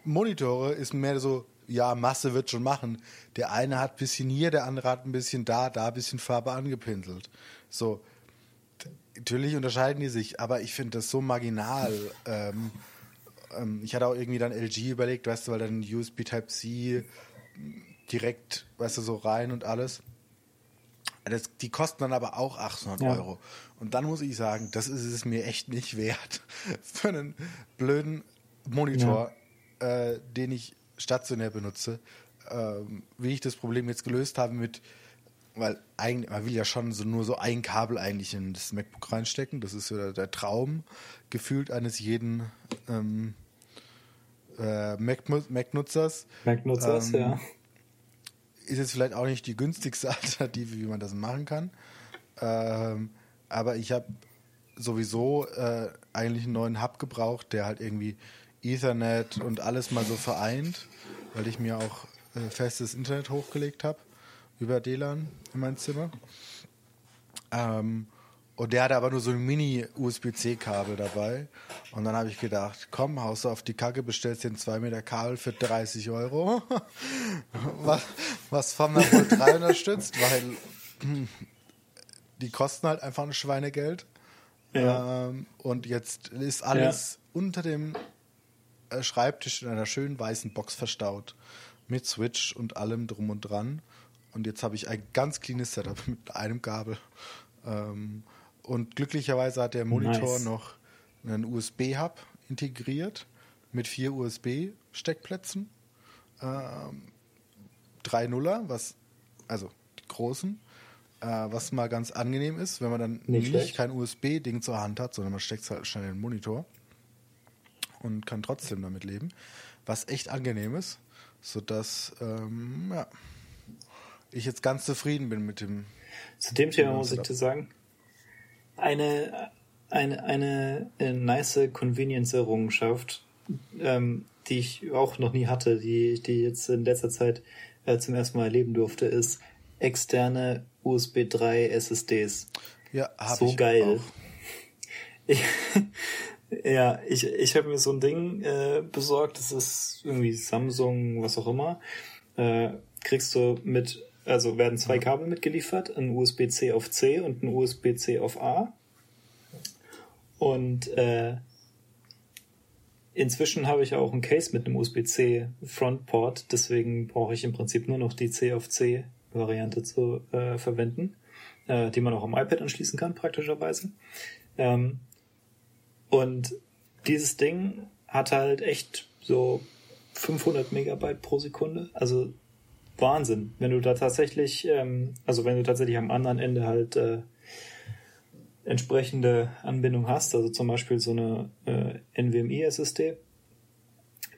S1: Monitore ist mehr so, ja, Masse wird schon machen. Der eine hat ein bisschen hier, der andere hat ein bisschen da, da ein bisschen Farbe angepinselt. So, natürlich unterscheiden die sich, aber ich finde das so marginal. Ähm, ähm, ich hatte auch irgendwie dann LG überlegt, weißt du, weil dann USB Type-C direkt, weißt du, so rein und alles. Das, die kosten dann aber auch 800 ja. Euro. Und dann muss ich sagen, das ist es mir echt nicht wert für einen blöden Monitor, ja. äh, den ich stationär benutze. Ähm, wie ich das Problem jetzt gelöst habe mit, weil eigentlich, man will ja schon so nur so ein Kabel eigentlich in das MacBook reinstecken. Das ist so der, der Traum gefühlt eines jeden ähm, äh, Mac-Nutzers.
S2: Mac-Nutzers, ähm, ja
S1: ist jetzt vielleicht auch nicht die günstigste Alternative, wie man das machen kann. Ähm, aber ich habe sowieso äh, eigentlich einen neuen Hub gebraucht, der halt irgendwie Ethernet und alles mal so vereint, weil ich mir auch äh, festes Internet hochgelegt habe über DLAN in mein Zimmer. Ähm, und der hatte aber nur so ein Mini-USB-C-Kabel dabei. Und dann habe ich gedacht, komm, haust du auf die Kacke, bestellst dir ein 2 Meter Kabel für 30 Euro. was, was von der Volt 3 unterstützt, weil die kosten halt einfach ein Schweinegeld. Ja. Ähm, und jetzt ist alles ja. unter dem Schreibtisch in einer schönen weißen Box verstaut. Mit Switch und allem drum und dran. Und jetzt habe ich ein ganz cleanes Setup mit einem Kabel. Ähm, und glücklicherweise hat der Monitor nice. noch einen USB-Hub integriert mit vier USB-Steckplätzen. Ähm, drei Nuller, was, also die großen, äh, was mal ganz angenehm ist, wenn man dann nicht, nicht kein USB-Ding zur Hand hat, sondern man steckt es halt schnell in den Monitor und kann trotzdem damit leben. Was echt angenehm ist, sodass ähm, ja, ich jetzt ganz zufrieden bin mit dem.
S2: Zu dem Thema muss ich dir sagen, eine, eine, eine, eine nice Convenience-Errungenschaft, ähm, die ich auch noch nie hatte, die, die jetzt in letzter Zeit äh, zum ersten Mal erleben durfte, ist externe USB 3 SSDs. Ja, hab so ich geil. Auch. Ich, ja, ich, ich habe mir so ein Ding äh, besorgt, das ist irgendwie Samsung, was auch immer. Äh, kriegst du mit also werden zwei Kabel mitgeliefert, ein USB-C auf C und ein USB-C auf A. Und äh, inzwischen habe ich auch ein Case mit einem USB-C Frontport, deswegen brauche ich im Prinzip nur noch die C auf C Variante zu äh, verwenden, äh, die man auch am iPad anschließen kann, praktischerweise. Ähm, und dieses Ding hat halt echt so 500 Megabyte pro Sekunde, also Wahnsinn. Wenn du da tatsächlich, ähm, also wenn du tatsächlich am anderen Ende halt äh, entsprechende Anbindung hast, also zum Beispiel so eine äh, NVMe-SSD,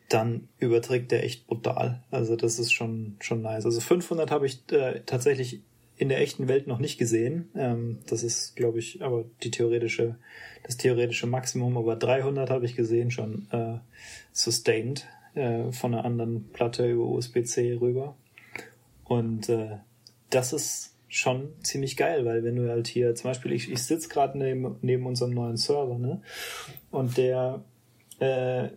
S2: dann überträgt der echt brutal. Also das ist schon schon nice. Also 500 habe ich äh, tatsächlich in der echten Welt noch nicht gesehen. Ähm, das ist, glaube ich, aber die theoretische, das theoretische Maximum. Aber 300 habe ich gesehen schon äh, sustained äh, von einer anderen Platte über USB-C rüber. Und äh, das ist schon ziemlich geil, weil wenn du halt hier, zum Beispiel, ich, ich sitze gerade neben, neben unserem neuen Server, ne? Und der, äh,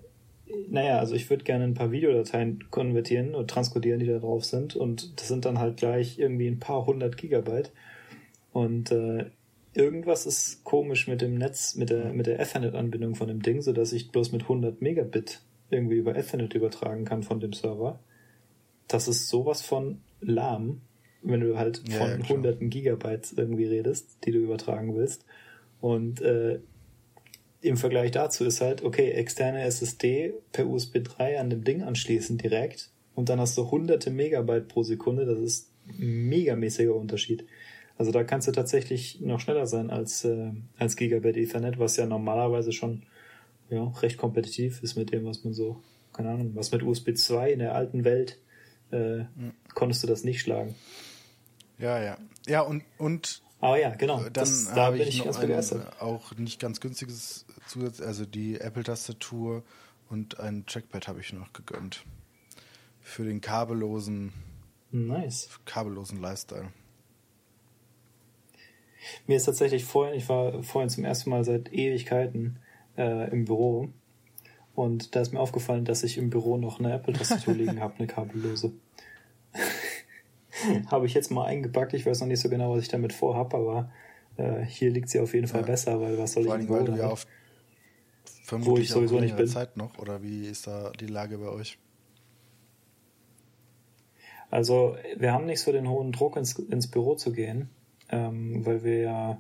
S2: naja, also ich würde gerne ein paar Videodateien konvertieren und transkodieren, die da drauf sind. Und das sind dann halt gleich irgendwie ein paar hundert Gigabyte. Und äh, irgendwas ist komisch mit dem Netz, mit der, mit der Ethernet-Anbindung von dem Ding, sodass ich bloß mit 100 Megabit irgendwie über Ethernet übertragen kann von dem Server. Das ist sowas von lahm, wenn du halt von ja, ja, hunderten Gigabytes irgendwie redest, die du übertragen willst. Und äh, im Vergleich dazu ist halt, okay, externe SSD per USB 3 an dem Ding anschließen direkt und dann hast du hunderte Megabyte pro Sekunde, das ist ein megamäßiger Unterschied. Also da kannst du tatsächlich noch schneller sein als, äh, als Gigabit Ethernet, was ja normalerweise schon ja, recht kompetitiv ist mit dem, was man so, keine Ahnung, was mit USB 2 in der alten Welt äh, mhm. konntest du das nicht schlagen.
S1: Ja, ja. Ja, und, und
S2: aber ja, genau.
S1: Dann das, da bin ich, ich ganz begeistert. Ein, auch nicht ganz günstiges Zusatz, also die Apple-Tastatur und ein Trackpad habe ich noch gegönnt. Für den kabellosen,
S2: nice.
S1: kabellosen Lifestyle.
S2: Mir ist tatsächlich vorhin, ich war vorhin zum ersten Mal seit Ewigkeiten äh, im Büro und da ist mir aufgefallen, dass ich im Büro noch eine Apple-Tastatur liegen habe, eine kabellose. habe ich jetzt mal eingepackt. Ich weiß noch nicht so genau, was ich damit vorhab, aber äh, hier liegt sie auf jeden Fall ja. besser, weil was soll Vor ich denn weil du ja auf
S1: wo ich sowieso nicht bin. Zeit noch oder wie ist da die Lage bei euch?
S2: Also wir haben nicht so den hohen Druck ins, ins Büro zu gehen, ähm, weil wir ja,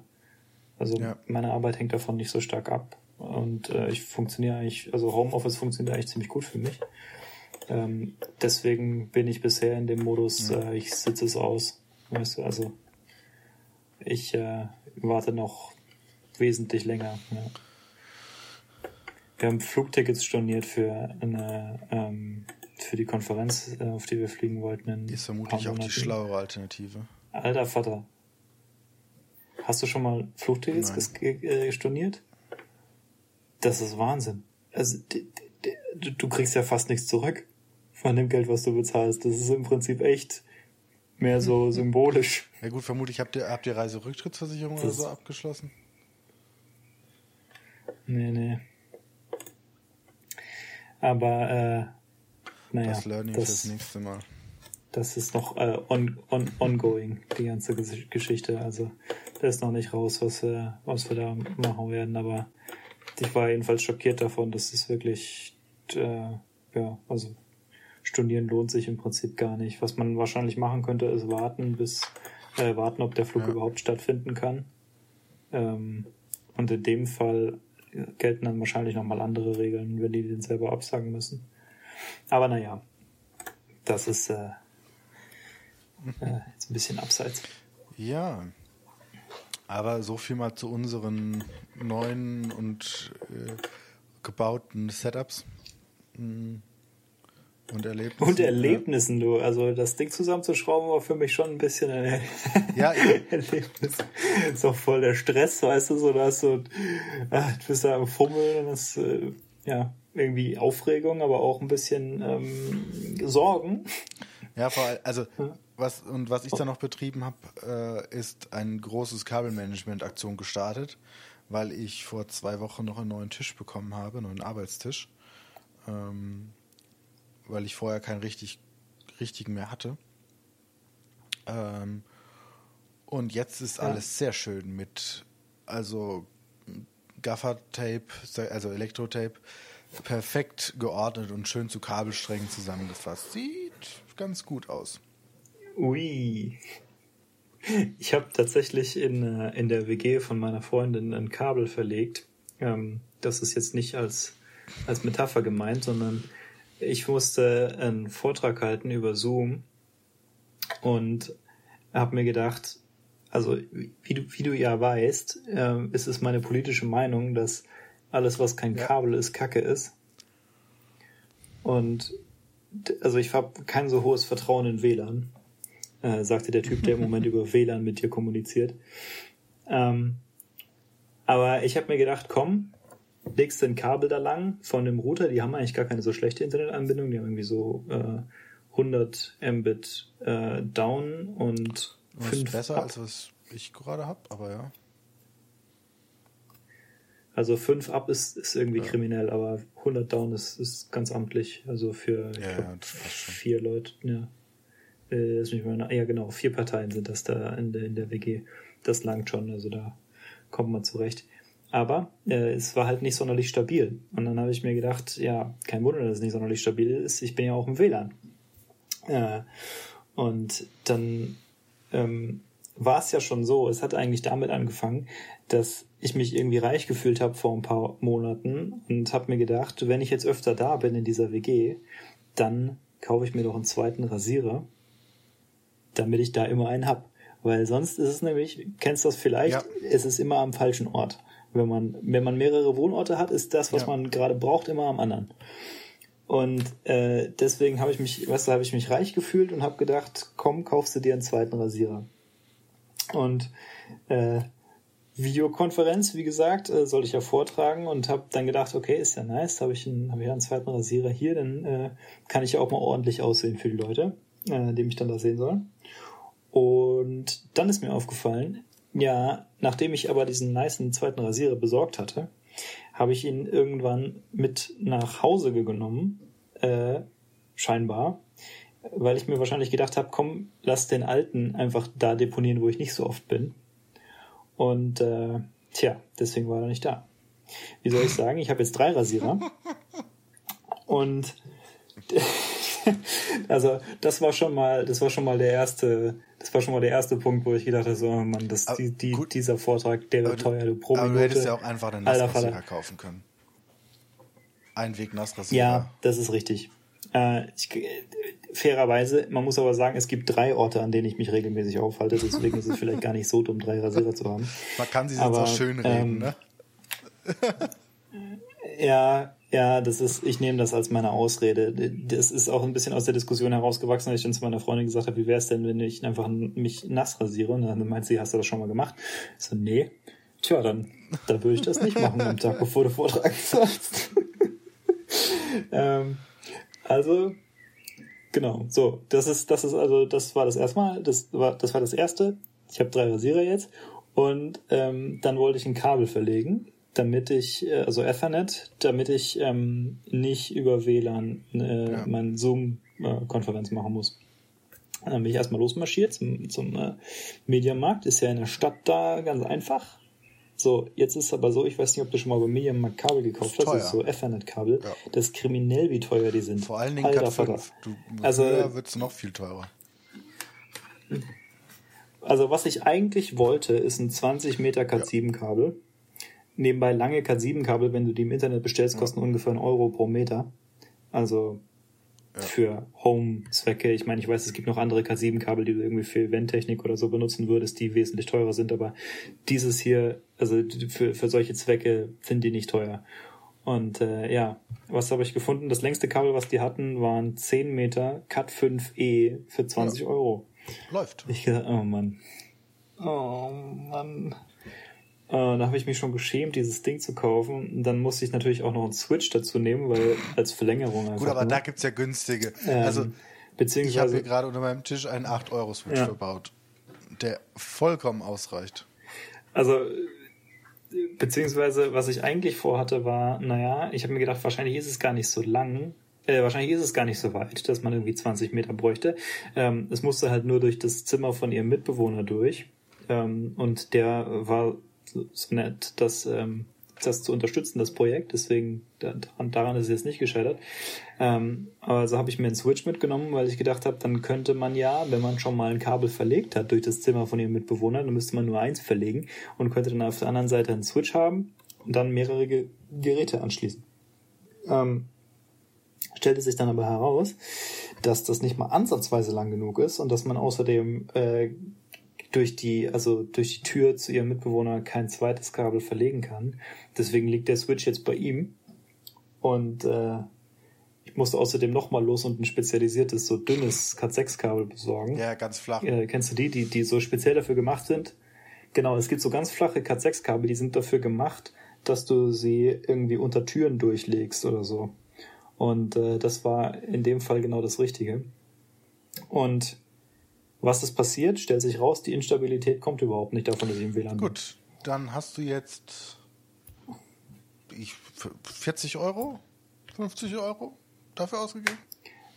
S2: also ja. meine Arbeit hängt davon nicht so stark ab. Und äh, ich funktioniere eigentlich, also Homeoffice funktioniert eigentlich ziemlich gut für mich. Ähm, deswegen bin ich bisher in dem Modus, ja. äh, ich sitze es aus. Weißt du, also ich äh, warte noch wesentlich länger. Ja. Wir haben Flugtickets storniert für eine ähm, für die Konferenz, äh, auf die wir fliegen wollten. In
S1: ist vermutlich auch die schlauere Alternative.
S2: Alter Vater. Hast du schon mal Flugtickets äh, storniert? Das ist Wahnsinn. Also du kriegst ja fast nichts zurück von dem Geld, was du bezahlst. Das ist im Prinzip echt mehr so symbolisch.
S1: Ja gut, vermutlich habt ihr, habt ihr Reiserücktrittsversicherung oder
S2: Das-
S1: so abgeschlossen.
S2: Nee, nee. Aber, äh, naja,
S1: das Learning
S2: das,
S1: fürs nächste Mal.
S2: das ist noch äh, on, on, ongoing, die ganze Ges- Geschichte. Also, da ist noch nicht raus, was wir, was wir da machen werden. Aber ich war jedenfalls schockiert davon, dass es wirklich, äh, ja, also studieren lohnt sich im Prinzip gar nicht. Was man wahrscheinlich machen könnte, ist warten, bis äh, warten, ob der Flug
S1: Ja.
S2: überhaupt stattfinden kann. Ähm, und in dem Fall gelten dann wahrscheinlich nochmal andere Regeln, wenn die den selber absagen müssen. Aber naja, das ist äh, äh, jetzt ein bisschen abseits.
S1: Ja. Aber so viel mal zu unseren neuen und äh, gebauten Setups. Mm. Und Erlebnissen.
S2: Und Erlebnissen, du. Also das Ding zusammenzuschrauben war für mich schon ein bisschen ein
S1: Ja,
S2: Erlebnis. Ist auch voll der Stress, weißt du, so da hast du, ah, du bist da am Fummeln und das, äh, ja, irgendwie Aufregung, aber auch ein bisschen ähm, Sorgen.
S1: Ja, vor allem, also
S2: Ja.
S1: was und was ich da noch betrieben habe, äh, ist ein großes Kabelmanagement-Aktion gestartet, weil ich vor zwei Wochen noch einen neuen Tisch bekommen habe, einen neuen Arbeitstisch, ähm, weil ich vorher keinen richtig richtigen mehr hatte. Ähm, und jetzt ist
S2: Ja.
S1: alles sehr schön mit, also Gaffer-Tape, also Elektro-Tape, perfekt geordnet und schön zu Kabelsträngen zusammengefasst. Sieht ganz gut aus.
S2: Ui. Ich habe tatsächlich in, äh, in der WG von meiner Freundin ein Kabel verlegt. Ähm, das ist jetzt nicht als, als Metapher gemeint, sondern ich musste einen Vortrag halten über Zoom und habe mir gedacht, also wie du, wie du ja weißt, ähm, ist es meine politische Meinung, dass alles, was kein. Kabel ist, Kacke ist. Und also ich habe kein so hohes Vertrauen in WLAN, äh, sagte der Typ, der im Moment über WLAN mit dir kommuniziert. Ähm, aber ich habe mir gedacht, komm, legst ein Kabel da lang von dem Router, die haben eigentlich gar keine so schlechte Internetanbindung, die haben irgendwie so äh, 100 Mbit äh, down und
S1: Das
S2: 5
S1: ist besser,
S2: up.
S1: als was ich gerade habe, aber ja.
S2: Also 5 up ist, ist irgendwie
S1: Ja.
S2: kriminell, aber 100 down ist, ist ganz amtlich. Also für
S1: Ja,
S2: glaub,
S1: ja,
S2: vier Leute, ja. Äh, ja, genau, vier Parteien sind das da in der, in der WG. Das langt schon, also da kommt man zurecht. Aber äh, es war halt nicht sonderlich stabil. Und dann habe ich mir gedacht, ja, kein Wunder, dass es nicht sonderlich stabil ist. Ich bin ja auch im WLAN. Äh, und dann ähm, war es ja schon so, es hat eigentlich damit angefangen, dass ich mich irgendwie reich gefühlt habe vor ein paar Monaten und habe mir gedacht, wenn ich jetzt öfter da bin in dieser WG, dann kaufe ich mir doch einen zweiten Rasierer, damit ich da immer einen hab. Weil sonst ist es nämlich, kennst du das vielleicht,
S1: Ja.
S2: es ist immer am falschen Ort. Wenn man, wenn man mehrere Wohnorte hat, ist das, was
S1: Ja.
S2: man gerade braucht, immer am anderen. Und äh, deswegen habe ich mich, weißt du, habe ich mich reich gefühlt und habe gedacht, komm, kaufst du dir einen zweiten Rasierer. Und äh, Videokonferenz, wie gesagt, äh, soll ich ja vortragen und habe dann gedacht, okay, ist ja nice, habe ich, einen, hab ich einen zweiten Rasierer hier, dann äh, kann ich ja auch mal ordentlich aussehen für die Leute, äh, die mich dann da sehen sollen. Und dann ist mir aufgefallen, ja, nachdem ich aber diesen nicen zweiten Rasierer besorgt hatte, habe ich ihn irgendwann mit nach Hause genommen, äh, scheinbar, weil ich mir wahrscheinlich gedacht habe, komm, lass den alten einfach da deponieren, wo ich nicht so oft bin. Und äh, tja, deswegen war er nicht da. Wie soll ich sagen? Ich habe jetzt drei Rasierer. Und also das war schon mal, das war schon mal der erste, das war schon mal der erste Punkt, wo ich gedacht habe, so, oh Mann, das, die, die,
S1: gut.
S2: dieser Vortrag, der wird teuer, du pro
S1: Aber du hättest ja auch einfach
S2: Alter
S1: Nassrasierer kaufen können. Einweg Nassrasierer.
S2: Ja, das ist richtig. Äh, ich, äh, fairerweise, man muss aber sagen, es gibt drei Orte, an denen ich mich regelmäßig aufhalte, deswegen ist es vielleicht gar nicht so dumm, drei Rasierer zu haben.
S1: Man kann sie jetzt
S2: Aber,
S1: auch schön reden,
S2: ähm,
S1: ne?
S2: Ja, ja, das ist, ich nehme das als meine Ausrede. Das ist auch ein bisschen aus der Diskussion herausgewachsen, als ich dann zu meiner Freundin gesagt habe, wie wäre es denn, wenn ich einfach mich nass rasiere? Und dann meint sie, hast du das schon mal gemacht? Ich so, nee. Tja, dann, dann würde ich das nicht machen am Tag, bevor du vortragen sollst. ähm, also, Genau, so, das ist, das ist also, das war das erste Mal, das war, das war das erste. Ich habe drei Rasierer jetzt und ähm, dann wollte ich ein Kabel verlegen, damit ich, äh, also Ethernet, damit ich ähm, nicht über WLAN äh,
S1: Ja.
S2: meine Zoom-Konferenz machen muss. Dann bin ich erstmal losmarschiert zum, zum äh, Mediamarkt, ist ja in der Stadt da ganz einfach. So, jetzt ist aber so, ich weiß nicht, ob du schon mal beim Mediamarkt Kabel gekauft hast, ist so Ethernet-Kabel.
S1: Ja.
S2: Das ist kriminell, wie teuer die sind.
S1: Vor allen Dingen
S2: Alter
S1: Cat 5.
S2: Vater.
S1: Du,
S2: Also-
S1: wird es noch viel teurer.
S2: Also was ich eigentlich wollte, ist ein 20 Meter Cat7-Kabel. Nebenbei lange Cat7-Kabel, wenn du die im Internet bestellst, kosten ungefähr einen Euro pro Meter. Also für Home-Zwecke. Ich meine, ich weiß, es gibt noch andere Cat7-Kabel, die du irgendwie für Eventtechnik oder so benutzen würdest, die wesentlich teurer sind, aber dieses hier, also für, für solche Zwecke sind die nicht teuer. Und äh, ja, was habe ich gefunden? Das längste Kabel, was die hatten, waren 10 Meter Cat 5e für 20 Euro.
S1: Läuft.
S2: Ich gedacht, oh Mann. Oh Mann. Äh, da habe ich mich schon geschämt, dieses Ding zu kaufen. Dann musste ich natürlich auch noch einen Switch dazu nehmen, weil als Verlängerung einfach.
S1: Gut, aber
S2: nur.
S1: da gibt's ja günstige.
S2: Ähm,
S1: also, ich habe
S2: beziehungsweise
S1: hier gerade unter meinem Tisch einen 8-Euro-Switch
S2: Ja.
S1: verbaut, der vollkommen ausreicht.
S2: Also, beziehungsweise, was ich eigentlich vorhatte, war, naja, ich habe mir gedacht, wahrscheinlich ist es gar nicht so lang. Äh, wahrscheinlich ist es gar nicht so weit, dass man irgendwie 20 Meter bräuchte. Ähm, es musste halt nur durch das Zimmer von ihrem Mitbewohner durch. Ähm, und der war so, so nett, dass, ähm, das zu unterstützen, das Projekt. Deswegen, daran, daran ist es jetzt nicht gescheitert. Ähm, also habe ich mir einen Switch mitgenommen, weil ich gedacht habe, dann könnte man ja, wenn man schon mal ein Kabel verlegt hat durch das Zimmer von ihrem Mitbewohner, dann müsste man nur eins verlegen und könnte dann auf der anderen Seite einen Switch haben und dann mehrere Ge Geräte anschließen. Ähm, stellte sich dann aber heraus, dass das nicht mal ansatzweise lang genug ist und dass man außerdem äh, durch die, also durch die Tür zu ihrem Mitbewohner kein zweites Kabel verlegen kann. Deswegen liegt der Switch jetzt bei ihm. Und äh, ich musste außerdem nochmal los und ein spezialisiertes, so dünnes Cat6-Kabel besorgen.
S1: Ja, ganz flach.
S2: Äh, kennst du die, die, die so speziell dafür gemacht sind? Genau, es gibt so ganz flache Cat6-Kabel, die sind dafür gemacht, dass du sie irgendwie unter Türen durchlegst oder so. Und äh, das war in dem Fall genau das Richtige. Und was ist passiert? Stellt sich raus, die Instabilität kommt überhaupt nicht davon, dass ich im WLAN bin.
S1: Gut, dann hast du jetzt ich, 40 Euro, 50 Euro dafür ausgegeben.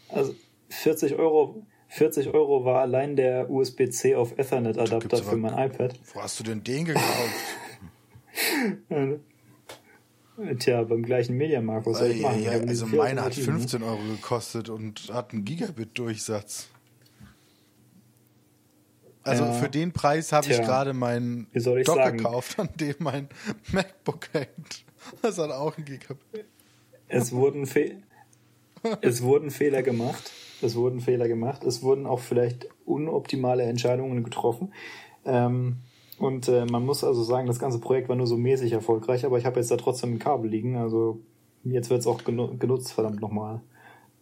S2: Also 40 Euro, 40 Euro war allein der USB-C auf Ethernet Adapter für mein iPad.
S1: Wo hast du denn den gekauft?
S2: Tja, beim gleichen Mediamarkt, was soll ich machen? habe
S1: also meine hat
S2: Alternativen, ne?
S1: 15 Euro gekostet und hat einen Gigabit-Durchsatz. Also
S2: Ja.
S1: für den Preis habe ich gerade meinen Dock
S2: sagen?
S1: gekauft, an dem mein MacBook hängt. Das hat auch ein Gigabit.
S2: Es wurden, Fe es wurden Fehler gemacht. Es wurden Fehler gemacht. Es wurden auch vielleicht unoptimale Entscheidungen getroffen. Ähm, und äh, man muss also sagen, das ganze Projekt war nur so mäßig erfolgreich, aber ich habe jetzt da trotzdem ein Kabel liegen. Also jetzt wird es auch genu genutzt, verdammt nochmal.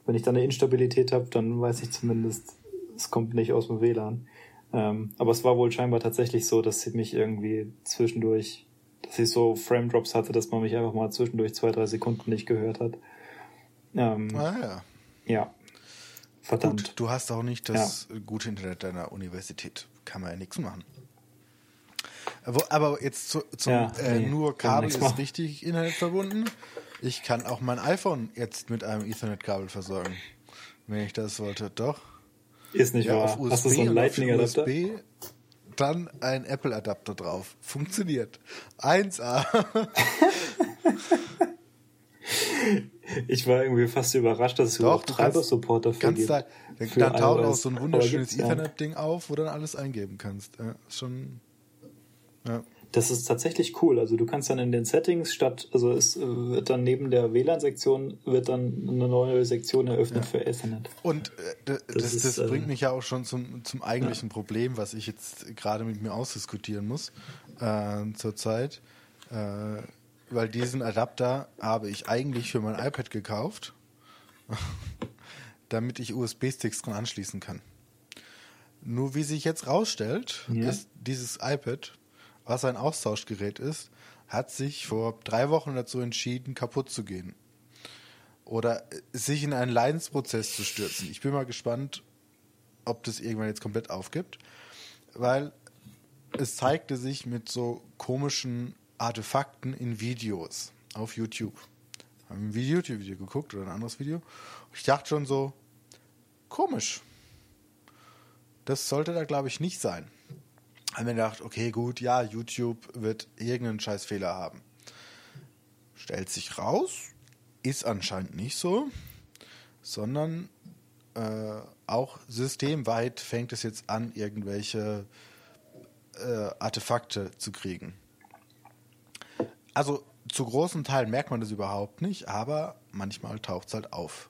S2: Wenn ich da eine Instabilität habe, dann weiß ich zumindest, es kommt nicht aus dem WLAN. Ähm, aber es war wohl scheinbar tatsächlich so, dass sie mich irgendwie zwischendurch, dass ich so Frame Drops hatte, dass man mich einfach mal zwischendurch zwei, drei Sekunden nicht gehört hat. Ähm,
S1: Ah ja.
S2: ja. Verdammt.
S1: Gut, du hast auch nicht das gute Internet deiner Universität. Kann man ja nichts machen. Aber- jetzt zu, zum
S2: Ja,
S1: äh,
S2: nee,
S1: nur Kabel ist richtig Internet verbunden. Ich kann auch mein iPhone jetzt mit einem Ethernet-Kabel versorgen, wenn ich das wollte. Doch.
S2: Ist nicht
S1: Ja,
S2: wahr.
S1: auf USB
S2: Hast du so einen Lightning-Adapter?
S1: USB dann ein Apple-Adapter drauf. Funktioniert. 1A.
S2: Ich war irgendwie fast überrascht, dass es
S1: Doch,
S2: überhaupt Treiber-Support dafür
S1: Kannst
S2: gibt.
S1: da, dann, dann taucht auch so ein wunderschönes. Ethernet-Ding auf, wo du dann alles eingeben kannst. Ja, schon. Ja.
S2: Das ist tatsächlich cool. Also du kannst dann in den Settings statt, also es äh, wird dann neben der WLAN-Sektion wird dann eine neue Sektion eröffnet für Ethernet.
S1: Und äh, d- das,
S2: ist,
S1: das
S2: äh,
S1: bringt mich ja auch schon zum, zum eigentlichen Problem, was ich jetzt gerade mit mir ausdiskutieren muss äh, zurzeit. Äh, weil diesen Adapter habe ich eigentlich für mein iPad gekauft, damit ich USB-Sticks dran anschließen kann. Nur wie sich jetzt rausstellt,
S2: Ja.
S1: ist dieses iPad, was ein Austauschgerät ist, hat sich vor drei Wochen dazu entschieden, kaputt zu gehen. oder sich in einen Leidensprozess zu stürzen. Ich bin mal gespannt, ob das irgendwann jetzt komplett aufgibt, weil es zeigte sich mit so komischen Artefakten in Videos auf YouTube. Haben ein YouTube-Video geguckt oder ein anderes Video. Ich dachte schon so, komisch. Das sollte da, glaube ich, nicht sein. Haben wir gedacht, okay, gut, ja, YouTube wird irgendeinen Scheißfehler haben. Stellt sich raus, ist anscheinend nicht so, sondern äh, auch systemweit fängt es jetzt an, irgendwelche äh, Artefakte zu kriegen. Also zu großen Teilen merkt man das überhaupt nicht, aber manchmal taucht es halt auf.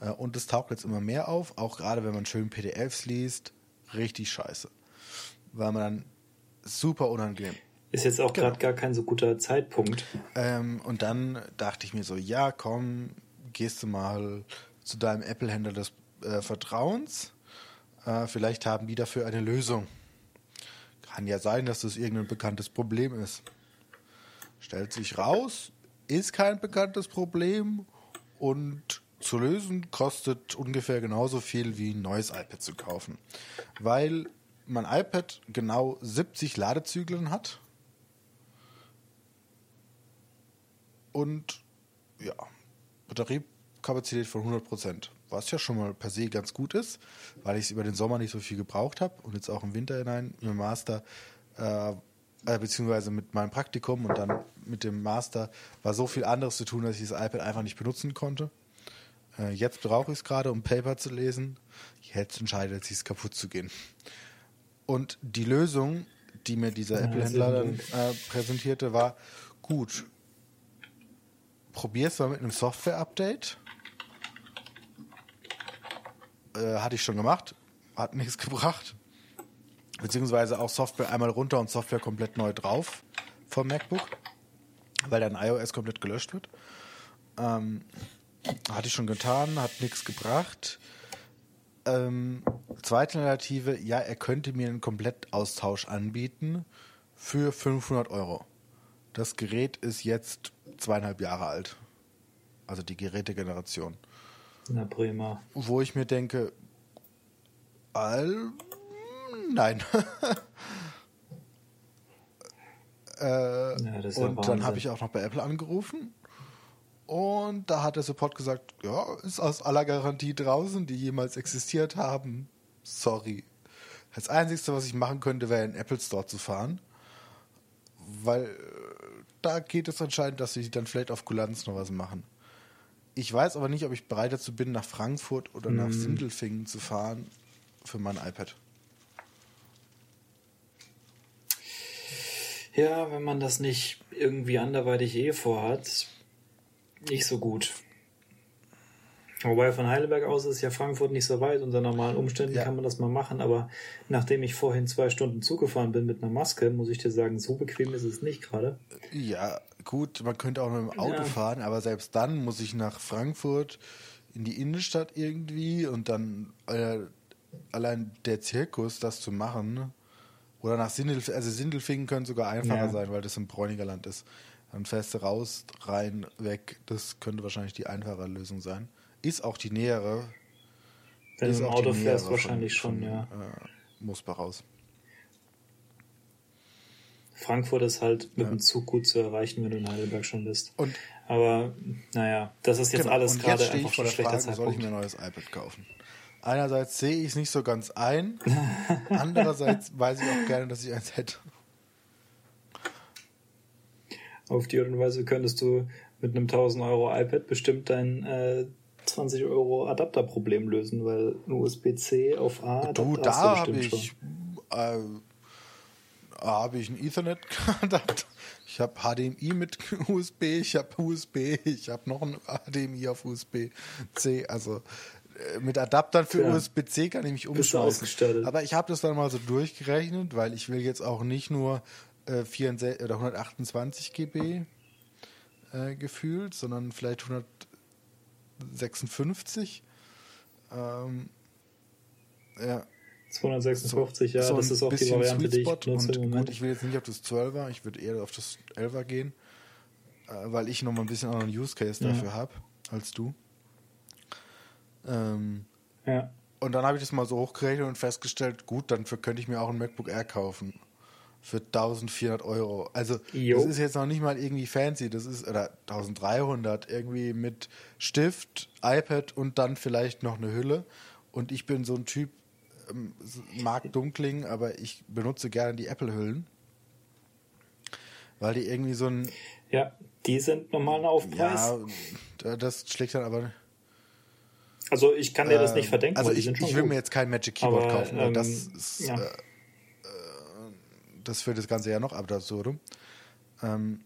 S1: Äh, und es taucht jetzt immer mehr auf, auch gerade wenn man schön PDFs liest, richtig scheiße. Weil man dann super unangenehm.
S2: Ist jetzt auch gerade genau. gar kein so guter Zeitpunkt.
S1: Ähm, und dann dachte ich mir so, ja, komm, gehst du mal zu deinem Apple-Händler des äh, Vertrauens. Äh, vielleicht haben die dafür eine Lösung. Kann ja sein, dass das irgendein bekanntes Problem ist. Stellt sich raus, ist kein bekanntes Problem und zu lösen kostet ungefähr genauso viel wie ein neues iPad zu kaufen. Weil mein iPad genau 70 Ladezyklen hat. Und ja, Batteriekapazität von 100% Was ja schon mal per se ganz gut ist, weil ich es über den Sommer nicht so viel gebraucht habe und jetzt auch im Winter hinein mit dem Master äh, äh, beziehungsweise mit meinem Praktikum und dann mit dem Master war so viel anderes zu tun, dass ich das iPad einfach nicht benutzen konnte. Äh, jetzt brauche ich es gerade, um Paper zu lesen. Jetzt entscheidet sich es kaputt zu gehen. Und die Lösung, die mir dieser Apple-Händler dann äh, präsentierte, war gut. Probier es mal mit einem Software-Update. Äh, hatte ich schon gemacht, hat nichts gebracht. Beziehungsweise auch Software einmal runter und Software komplett neu drauf vom MacBook, weil dann iOS komplett gelöscht wird. Ähm, hatte ich schon getan, hat nichts gebracht. Ähm, zweite Alternative, ja, er könnte mir einen Komplettaustausch anbieten für 500 Euro. Das Gerät ist jetzt zweieinhalb Jahre alt. Also die Gerätegeneration.
S2: Na prima.
S1: Wo ich mir denke, all, nein. äh, ja, und dann habe ich auch noch bei Apple angerufen und da hat der Support gesagt, ja, ist aus aller Garantie draußen, die jemals existiert haben. Sorry. Das Einzige, was ich machen könnte, wäre in den Apple Store zu fahren. Weil äh, da geht es anscheinend, dass sie dann vielleicht auf Kulanz noch was machen. Ich weiß aber nicht, ob ich bereit dazu bin, nach Frankfurt oder nach hm. Sindelfingen zu fahren für mein iPad.
S2: Ja, wenn man das nicht irgendwie anderweitig eh vorhat, nicht so gut. Wobei von Heidelberg aus ist ja Frankfurt nicht so weit. Unter normalen Umständen ja. kann man das mal machen. Aber nachdem ich vorhin zwei Stunden zugefahren bin mit einer Maske, muss ich dir sagen, so bequem ist es nicht gerade.
S1: Ja, gut, man könnte auch mit dem Auto ja. fahren, aber selbst dann muss ich nach Frankfurt in die Innenstadt irgendwie und dann äh, allein der Zirkus, das zu machen. Ne? Oder nach Sindelfingen, also Sindelfingen könnte sogar einfacher ja. sein, weil das im Bräunigerland ist. Dann fährst du raus, rein, weg. Das könnte wahrscheinlich die einfache Lösung sein. Ist auch die nähere.
S2: Wenn du im Auto fährst, wahrscheinlich von, schon, ja.
S1: Äh, Musbar raus.
S2: Frankfurt ist halt mit ja. dem Zug gut zu erreichen, wenn du in Heidelberg schon bist. Und Aber naja, das ist jetzt genau. alles und gerade einfach
S1: vor der schlechter Frage, Zeitpunkt. Soll ich mir ein neues iPad kaufen? Einerseits sehe ich es nicht so ganz ein, andererseits weiß ich auch gerne, dass ich eins hätte.
S2: Auf die Art und Weise könntest du mit einem 1000 Euro iPad bestimmt dein äh, 20 Euro Adapterproblem lösen, weil ein USB-C auf A
S1: Adapter du, da habe ich, äh, habe ich einen Ethernet-Adapter. Ich habe HDMI mit USB, ich habe USB, ich habe noch ein HDMI auf USB-C. Also äh, mit Adaptern für ja. USB-C kann ich mich umschmeißen. Aber ich habe das dann mal so durchgerechnet, weil ich will jetzt auch nicht nur 64, äh, oder 128 GB äh, gefühlt, sondern vielleicht 156. Ähm,
S2: ja. 256, so, ja, so das ist auch die Variante, die ich nutze
S1: und. Gut, ich will jetzt nicht auf das 12er, ich würde eher auf das 11er gehen, äh, weil ich noch mal ein bisschen anderen Use Case dafür ja. habe als du. Ähm,
S2: Ja.
S1: und dann habe ich das mal so hochgerechnet und festgestellt, gut, dann könnte ich mir auch ein MacBook Air kaufen. Für 1400 Euro. Also,
S2: Jo.
S1: das ist jetzt noch nicht mal irgendwie fancy. Das ist, oder 1300, irgendwie mit Stift, iPad und dann vielleicht noch eine Hülle. Und ich bin so ein Typ, ähm, mag dumm klingen, aber ich benutze gerne die Apple-Hüllen. Weil die irgendwie so ein,
S2: Ja, die sind normal ein Aufpreis.
S1: ja, das schlägt dann aber.
S2: Also ich kann dir das nicht
S1: Ähm,
S2: verdenken,
S1: Also ich, ich will
S2: gut.
S1: mir jetzt kein Magic Keyboard
S2: Aber,
S1: kaufen, weil
S2: ähm,
S1: das ist,
S2: ja.
S1: äh, äh, das führt das Ganze ja noch ab absurdum. Ähm,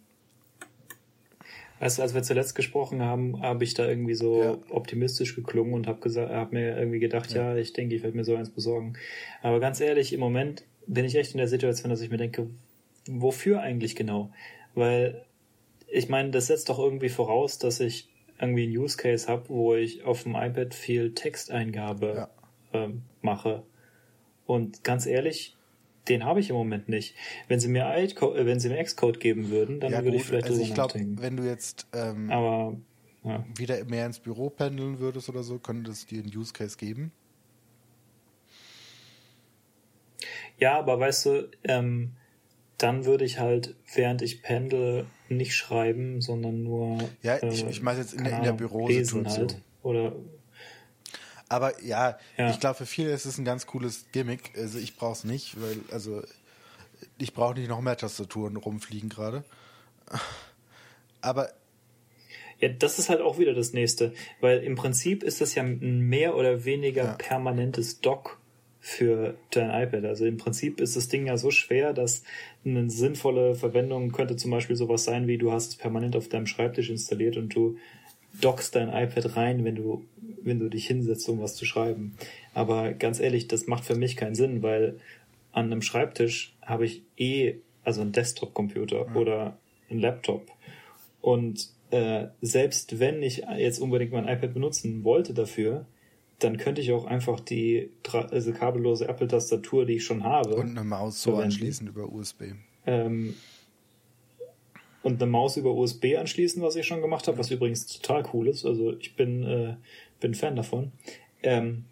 S2: du, als wir zuletzt gesprochen haben, habe ich da irgendwie so
S1: Ja.
S2: optimistisch geklungen und habe gesagt, habe mir irgendwie gedacht, ja. ich denke, ich werde mir so eins besorgen. Aber ganz ehrlich, im Moment bin ich echt in der Situation, dass ich mir denke, wofür eigentlich genau? Weil ich meine, das setzt doch irgendwie voraus, dass ich irgendwie einen Use Case habe, wo ich auf dem iPad viel Texteingabe ähm, mache. Und ganz ehrlich, den habe ich im Moment nicht. Wenn sie mir Xcode, äh, wenn sie mir Xcode geben würden, dann
S1: ja
S2: würde
S1: gut,
S2: ich vielleicht
S1: also
S2: drüber
S1: ich
S2: nachdenken.
S1: wenn du jetzt ähm,
S2: Aber ja.
S1: wieder mehr ins Büro pendeln würdest oder so, könnte es dir einen Use Case geben.
S2: ja, aber weißt du, ähm, dann würde ich halt, während ich pendel, nicht schreiben, sondern nur
S1: Ja, ich-
S2: äh,
S1: ich meine jetzt in der- in der Bürosituation.
S2: lesen Halt. Oder
S1: Aber ja,
S2: Ja.
S1: ich glaube, für viele ist es ein ganz cooles Gimmick. Also ich brauche es nicht, weil, also ich brauche nicht noch mehr Tastaturen rumfliegen gerade. Aber
S2: Ja, das ist halt auch wieder das nächste, weil im Prinzip ist das ja ein mehr oder weniger
S1: Ja.
S2: permanentes Dock für dein iPad. Also im Prinzip ist das Ding ja so schwer, dass eine sinnvolle Verwendung könnte zum Beispiel sowas sein, wie du hast es permanent auf deinem Schreibtisch installiert und du dockst dein iPad rein, wenn du, wenn du dich hinsetzt, um was zu schreiben. Aber ganz ehrlich, das macht für mich keinen Sinn, weil an einem Schreibtisch habe ich eh, also einen Desktop-Computer oder einen Laptop. Und äh, selbst wenn ich jetzt unbedingt mein iPad benutzen wollte dafür, dann könnte ich auch einfach die also kabellose Apple-Tastatur, die ich schon habe,
S1: und eine Maus so
S2: Verwenden.
S1: anschließen über USB.
S2: ähm, und eine Maus über USB anschließen, was ich schon gemacht habe, was übrigens total cool ist. Also ich bin, äh, bin Fan davon. Ähm,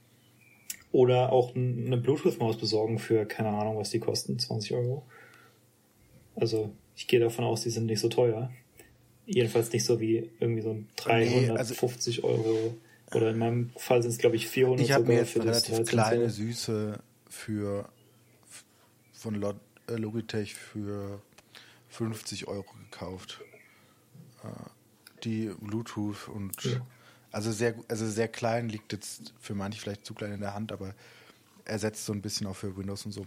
S2: oder auch eine Bluetooth-Maus besorgen für, keine Ahnung, was die kosten, 20 Euro. Also ich gehe davon aus, die sind nicht so teuer. Jedenfalls nicht so wie irgendwie so ein
S1: Nee, also-
S2: 350 Euro. Oder in meinem Fall sind es, glaube ich, 400
S1: Ich habe mir jetzt
S2: für
S1: eine
S2: das
S1: relativ
S2: 13
S1: kleine,
S2: Zoll.
S1: süße für von äh, Logitech für 50 Euro gekauft. Äh, die Bluetooth und
S2: Ja.
S1: Also sehr also sehr klein liegt jetzt für manche vielleicht zu klein in der Hand, aber ersetzt so ein bisschen auch für Windows und so.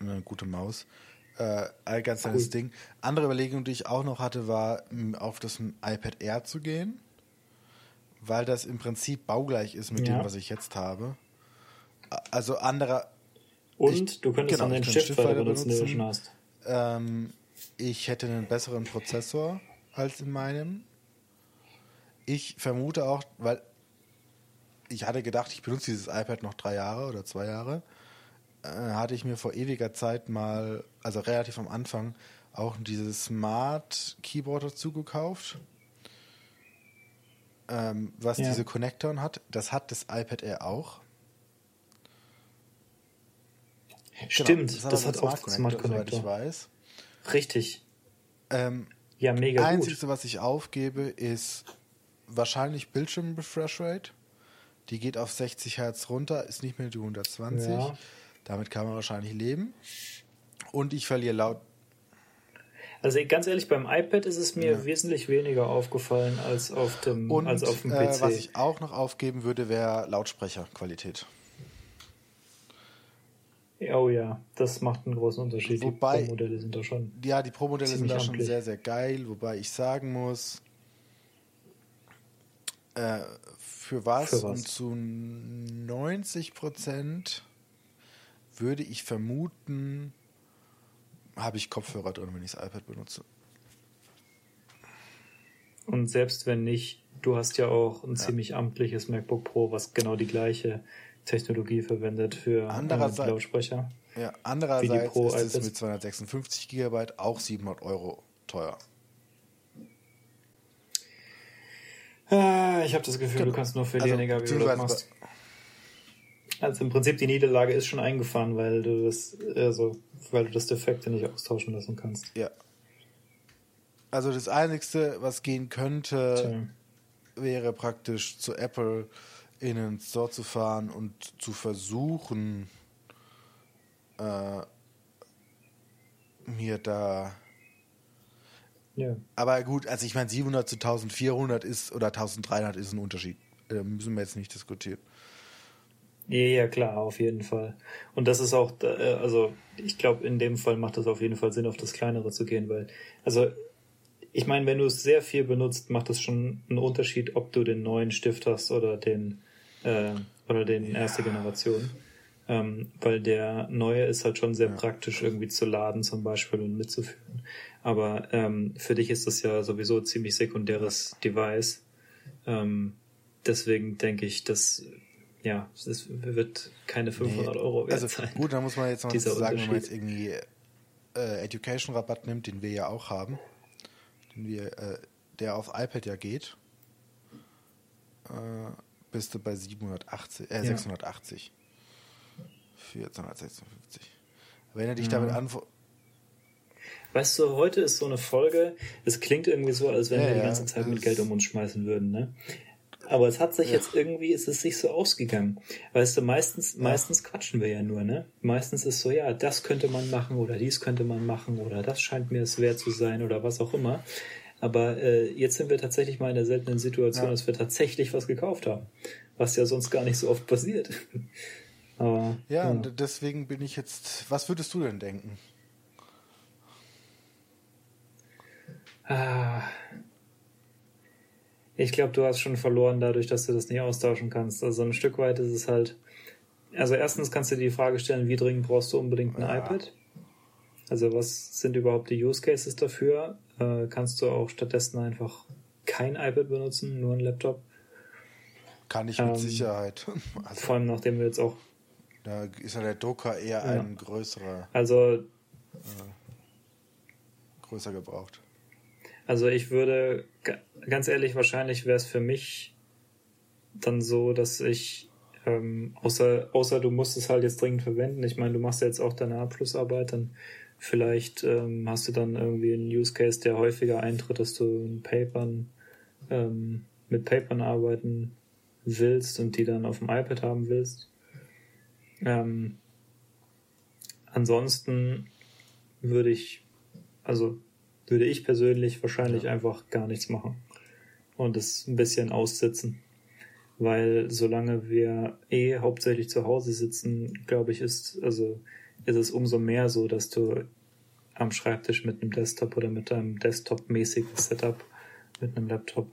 S1: Eine gute Maus. Äh, ganz
S2: Cool.
S1: Ding. Andere Überlegung, die ich auch noch hatte, war, auf das iPad Air zu gehen, weil das im Prinzip baugleich ist mit
S2: Ja.
S1: dem, was ich jetzt habe. Also anderer,
S2: Und
S1: Ich-
S2: du könntest
S1: genau,
S2: dann den
S1: kann
S2: Stift weiter benutzen, den du
S1: benutzen.
S2: schon hast.
S1: ähm, ich hätte einen besseren Prozessor als in meinem. Ich vermute auch, weil ich hatte gedacht, ich benutze dieses iPad noch drei Jahre oder zwei Jahre, äh, hatte ich mir vor ewiger Zeit mal, also relativ am Anfang, auch dieses Smart Keyboard dazu gekauft, ähm, was
S2: Ja.
S1: diese Konnektoren hat. Das hat das iPad Air auch.
S2: Stimmt,
S1: Genau,
S2: das,
S1: aber
S2: hat auch Smart
S1: soweit
S2: Connector.
S1: ich weiß.
S2: Richtig.
S1: Ähm,
S2: Ja, mega gut.
S1: Einzige, was ich aufgebe, ist wahrscheinlich Bildschirm-Refresh-Rate. Die geht auf 60 Hertz runter, ist nicht mehr die 120.
S2: Ja.
S1: Damit kann man wahrscheinlich leben. Und ich verliere laut.
S2: Also ganz ehrlich, beim iPad ist es mir
S1: Ja.
S2: wesentlich weniger aufgefallen als auf dem,
S1: Und
S2: als auf dem
S1: äh,
S2: PC.
S1: was ich auch noch aufgeben würde, wäre Lautsprecherqualität.
S2: oh ja, das macht einen großen Unterschied.
S1: Wobei-
S2: die Pro-Modelle sind da schon.
S1: Ja, die Pro-Modelle sind da schon
S2: amtlich.
S1: sehr, sehr geil, wobei ich sagen muss, äh, für was,
S2: Für was?
S1: und zu 90 Prozent würde ich vermuten, habe ich Kopfhörer drin, wenn ich das iPad benutze.
S2: Und selbst wenn nicht, du hast ja auch ein ziemlich amtliches MacBook Pro, was genau die gleiche Technologie verwendet für äh,
S1: Andererseits-
S2: Lautsprecher.
S1: Ja,
S2: Wie die
S1: andererseits
S2: Pro
S1: ist es mit 256 GB auch 700 Euro teuer.
S2: Ah, ich habe das Gefühl, genau. du kannst nur verlieren, also, egal wie du das machst. Also im Prinzip die Niederlage ist schon eingefahren, weil du das, also, weil du das Defekte nicht austauschen lassen kannst.
S1: Ja. Also das Einzige, was gehen könnte, Tja. wäre praktisch zu Apple in den Store zu fahren und zu versuchen, äh, mir da. Ja. Aber gut, also ich meine, 700 zu 1400 ist oder 1300 ist ein Unterschied. Da müssen wir jetzt nicht diskutieren.
S2: Ja, ja, klar, auf jeden Fall. Und das ist auch, äh, also ich glaube, in dem Fall macht es auf jeden Fall Sinn, auf das Kleinere zu gehen, weil, also ich meine, wenn du es sehr viel benutzt, macht es schon einen Unterschied, ob du den neuen Stift hast oder den äh, oder den ja. erste Generation. Ähm, weil der neue ist halt schon sehr ja. praktisch irgendwie zu laden zum Beispiel und mitzuführen. Aber ähm, für dich ist das ja sowieso ein ziemlich sekundäres Device. Ähm, deswegen denke ich, dass ja, es wird keine 500 nee. Euro wert
S1: also, sein. Gut, da muss man jetzt noch sagen, wenn man jetzt irgendwie äh, Education-Rabatt nimmt, den wir ja auch haben, den wir, äh, der auf iPad ja geht, äh, bist du bei 780, äh, ja. 680 für 256. Wenn er dich mhm. damit.
S2: Weißt du, heute ist so eine Folge, es klingt irgendwie so, als wenn ja, wir die ganze Zeit mit Geld um uns schmeißen würden, ne? Aber es hat sich ja. jetzt irgendwie, es ist sich so ausgegangen. Weißt du, meistens, ja. meistens quatschen wir ja nur, ne? Meistens ist so, ja, das könnte man machen oder dies könnte man machen oder das scheint mir es wert zu sein oder was auch immer. Aber äh, jetzt sind wir tatsächlich mal in der seltenen Situation, ja. dass wir tatsächlich was gekauft haben. Was ja sonst gar nicht so oft passiert.
S1: Aber, ja, ja, und deswegen bin ich jetzt. Was würdest du denn denken?
S2: Ah. Ich glaube, du hast schon verloren dadurch, dass du das nicht austauschen kannst. Also ein Stück weit ist es halt. Also erstens kannst du dir die Frage stellen, wie dringend brauchst du unbedingt ein ja. iPad? Also was sind überhaupt die Use Cases dafür? Äh, kannst du auch stattdessen einfach kein iPad benutzen, nur ein Laptop?
S1: Kann ich mit ähm, Sicherheit.
S2: Also, vor allem nachdem wir jetzt auch
S1: da ist ja der Drucker eher ja. ein größerer.
S2: Also. Äh,
S1: größer gebraucht.
S2: Also ich würde, ganz ehrlich, wahrscheinlich wäre es für mich dann so, dass ich, ähm, außer, außer du musst es halt jetzt dringend verwenden. Ich meine, du machst ja jetzt auch deine Abschlussarbeit, dann vielleicht ähm, hast du dann irgendwie einen Use Case, der häufiger eintritt, dass du in Papern, ähm, mit Papern arbeiten willst und die dann auf dem iPad haben willst. Ähm, ansonsten würde ich, also würde ich persönlich wahrscheinlich ja. einfach gar nichts machen und es ein bisschen aussitzen. Weil solange wir eh hauptsächlich zu Hause sitzen, glaube ich, ist, also ist es umso mehr so, dass du am Schreibtisch mit einem Desktop oder mit einem Desktop-mäßigen Setup, mit einem Laptop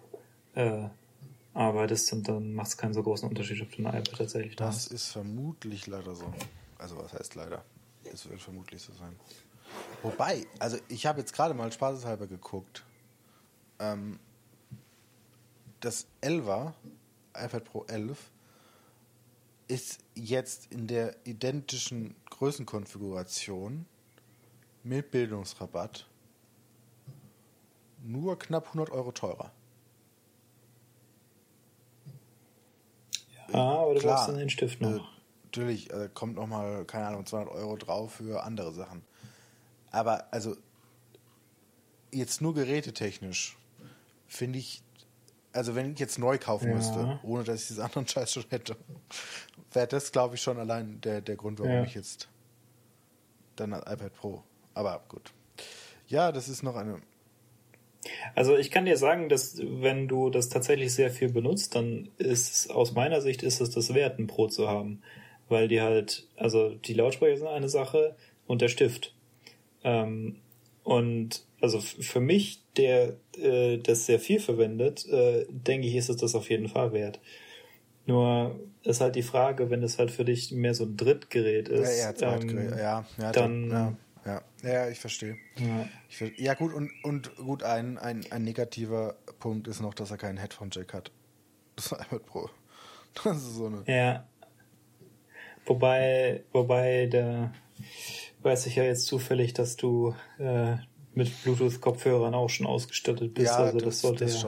S2: äh, arbeitest und dann macht es keinen so großen Unterschied, ob du ein iPad tatsächlich
S1: das hast. Das ist vermutlich leider so. Also was heißt leider? Es wird vermutlich so sein. Wobei, also ich habe jetzt gerade mal spaßeshalber geguckt. Ähm, das 11er, iPad Pro 11, ist jetzt in der identischen Größenkonfiguration mit Bildungsrabatt nur knapp 100 Euro teurer.
S2: Ah, aber du Klar, brauchst dann den Stift noch.
S1: Natürlich, äh, kommt nochmal, keine Ahnung, 200 Euro drauf für andere Sachen. Aber also jetzt nur gerätetechnisch finde ich, also wenn ich jetzt neu kaufen ja. müsste, ohne dass ich diesen anderen Scheiß schon hätte, wäre das, glaube ich, schon allein der, der Grund, warum ja. ich jetzt dann das iPad Pro. Aber gut. Ja, das ist noch eine
S2: also ich kann dir sagen, dass wenn du das tatsächlich sehr viel benutzt, dann ist aus meiner Sicht ist es das wert, ein Pro zu haben, weil die halt, also die Lautsprecher sind eine Sache und der Stift. Ähm, und also für mich, der äh, das sehr viel verwendet, äh, denke ich, ist es das auf jeden Fall wert. Nur ist halt die Frage, wenn es halt für dich mehr so ein Drittgerät ist, ja, ja, ähm, ja, ja,
S1: dann ja. Ja, ja, ich verstehe. Ja. Ich, ja, gut, und, und gut, ein, ein, ein negativer Punkt ist noch, dass er keinen Headphone-Jack hat. Das iPad Pro. Das ist so eine.
S2: Ja. Wobei, wobei, da weiß ich ja jetzt zufällig, dass du äh, mit Bluetooth-Kopfhörern auch schon ausgestattet bist. Ja, also das, das sollte das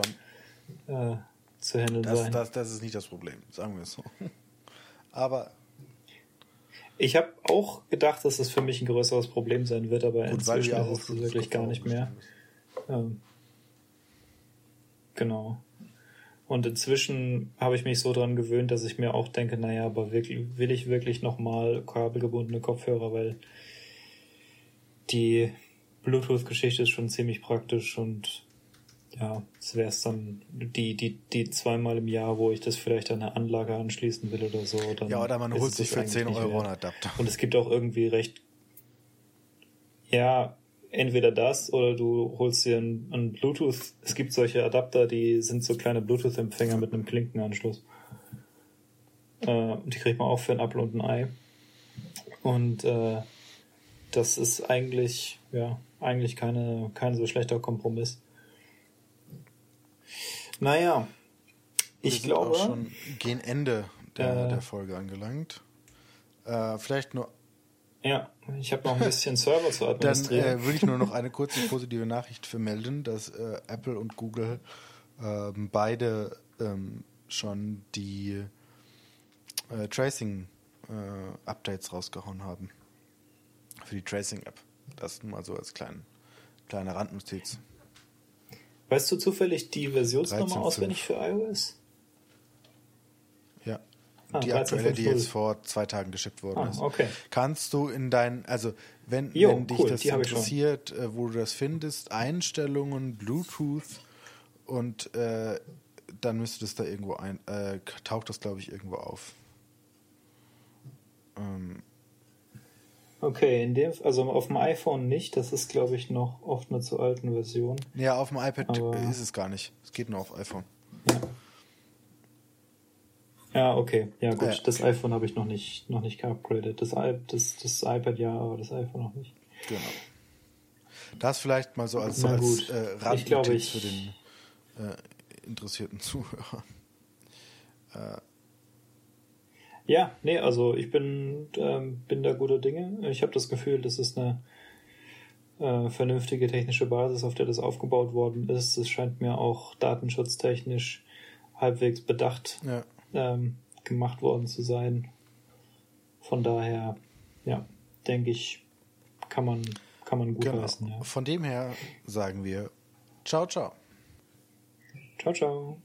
S2: ja äh, zu handeln
S1: Das,
S2: sein.
S1: das, das ist nicht das Problem, sagen wir es so. Aber
S2: Ich habe auch gedacht, dass es für mich ein größeres Problem sein wird, aber
S1: Gut,
S2: inzwischen
S1: ja
S2: ist es wirklich gar nicht mehr. Ähm, genau. Und inzwischen habe ich mich so dran gewöhnt, dass ich mir auch denke, naja, aber wirklich, will ich wirklich nochmal kabelgebundene Kopfhörer, weil die Bluetooth-Geschichte ist schon ziemlich praktisch und ja, es wäre es dann die, die, die zweimal im Jahr, wo ich das vielleicht an eine Anlage anschließen will oder so. Dann
S1: ja, oder man holt sich
S2: das
S1: für
S2: eigentlich
S1: 10
S2: nicht
S1: Euro einen Adapter.
S2: Und es gibt auch irgendwie recht. Ja, entweder das oder du holst dir einen, einen Bluetooth. Es gibt solche Adapter, die sind so kleine Bluetooth-Empfänger mit einem Klinkenanschluss. Äh, die kriegt man auch für ein Apfel und ein Ei. Und äh, das ist eigentlich, ja, eigentlich keine, kein so schlechter Kompromiss. Naja,
S1: Wir
S2: ich
S1: sind
S2: glaube.
S1: auch schon gegen Ende der,
S2: Äh,
S1: der Folge angelangt. Äh, vielleicht nur,
S2: Ja, ich habe noch ein bisschen Server zu
S1: dann
S2: administrieren.
S1: äh, würde ich nur noch eine kurze positive Nachricht vermelden, dass äh, Apple und Google ähm, beide ähm, schon die äh, Tracing-Updates rausgehauen haben. Für die Tracing-App. Das nur mal so als kleinen, kleine Randnotiz.
S2: Weißt du zufällig die Versionsnummer
S1: 13.5.
S2: auswendig für iOS?
S1: Ja.
S2: Ah,
S1: die aktuelle, die
S2: 13.5.0.
S1: jetzt vor zwei Tagen geschickt worden
S2: Ah,
S1: ist.
S2: okay.
S1: Kannst du in dein, also wenn,
S2: Jo,
S1: wenn dich
S2: cool,
S1: das
S2: die
S1: interessiert, äh, wo du das findest, Einstellungen, Bluetooth und äh, dann müsste das da irgendwo ein, äh, taucht das glaube ich irgendwo auf. Ähm,
S2: Okay, in dem, also auf dem iPhone nicht, das ist glaube ich noch oft eine zu alten Version.
S1: ja, auf dem iPad
S2: Aber-
S1: ist es gar nicht. Es geht nur auf iPhone.
S2: Ja, okay, ja gut,
S1: Ja,
S2: das iPhone habe ich noch nicht, noch nicht geupgradet. Das, I- das, das iPad ja, aber das iPhone noch nicht.
S1: Genau. Das vielleicht mal so als,
S2: Na
S1: als äh,
S2: Ich glaube,
S1: Randnotiz
S2: ich-
S1: für den äh, interessierten Zuhörer. Äh,
S2: Ja, nee, also ich bin, ähm, bin da guter Dinge. Ich habe das Gefühl, das ist eine äh, vernünftige technische Basis, auf der das aufgebaut worden ist. Es scheint mir auch datenschutztechnisch halbwegs bedacht
S1: ja.
S2: ähm, gemacht worden zu sein. Von daher, ja, denke ich, kann man, kann man gut
S1: Genau.
S2: heißen. Ja.
S1: Von dem her sagen wir Ciao, ciao.
S2: Ciao, ciao.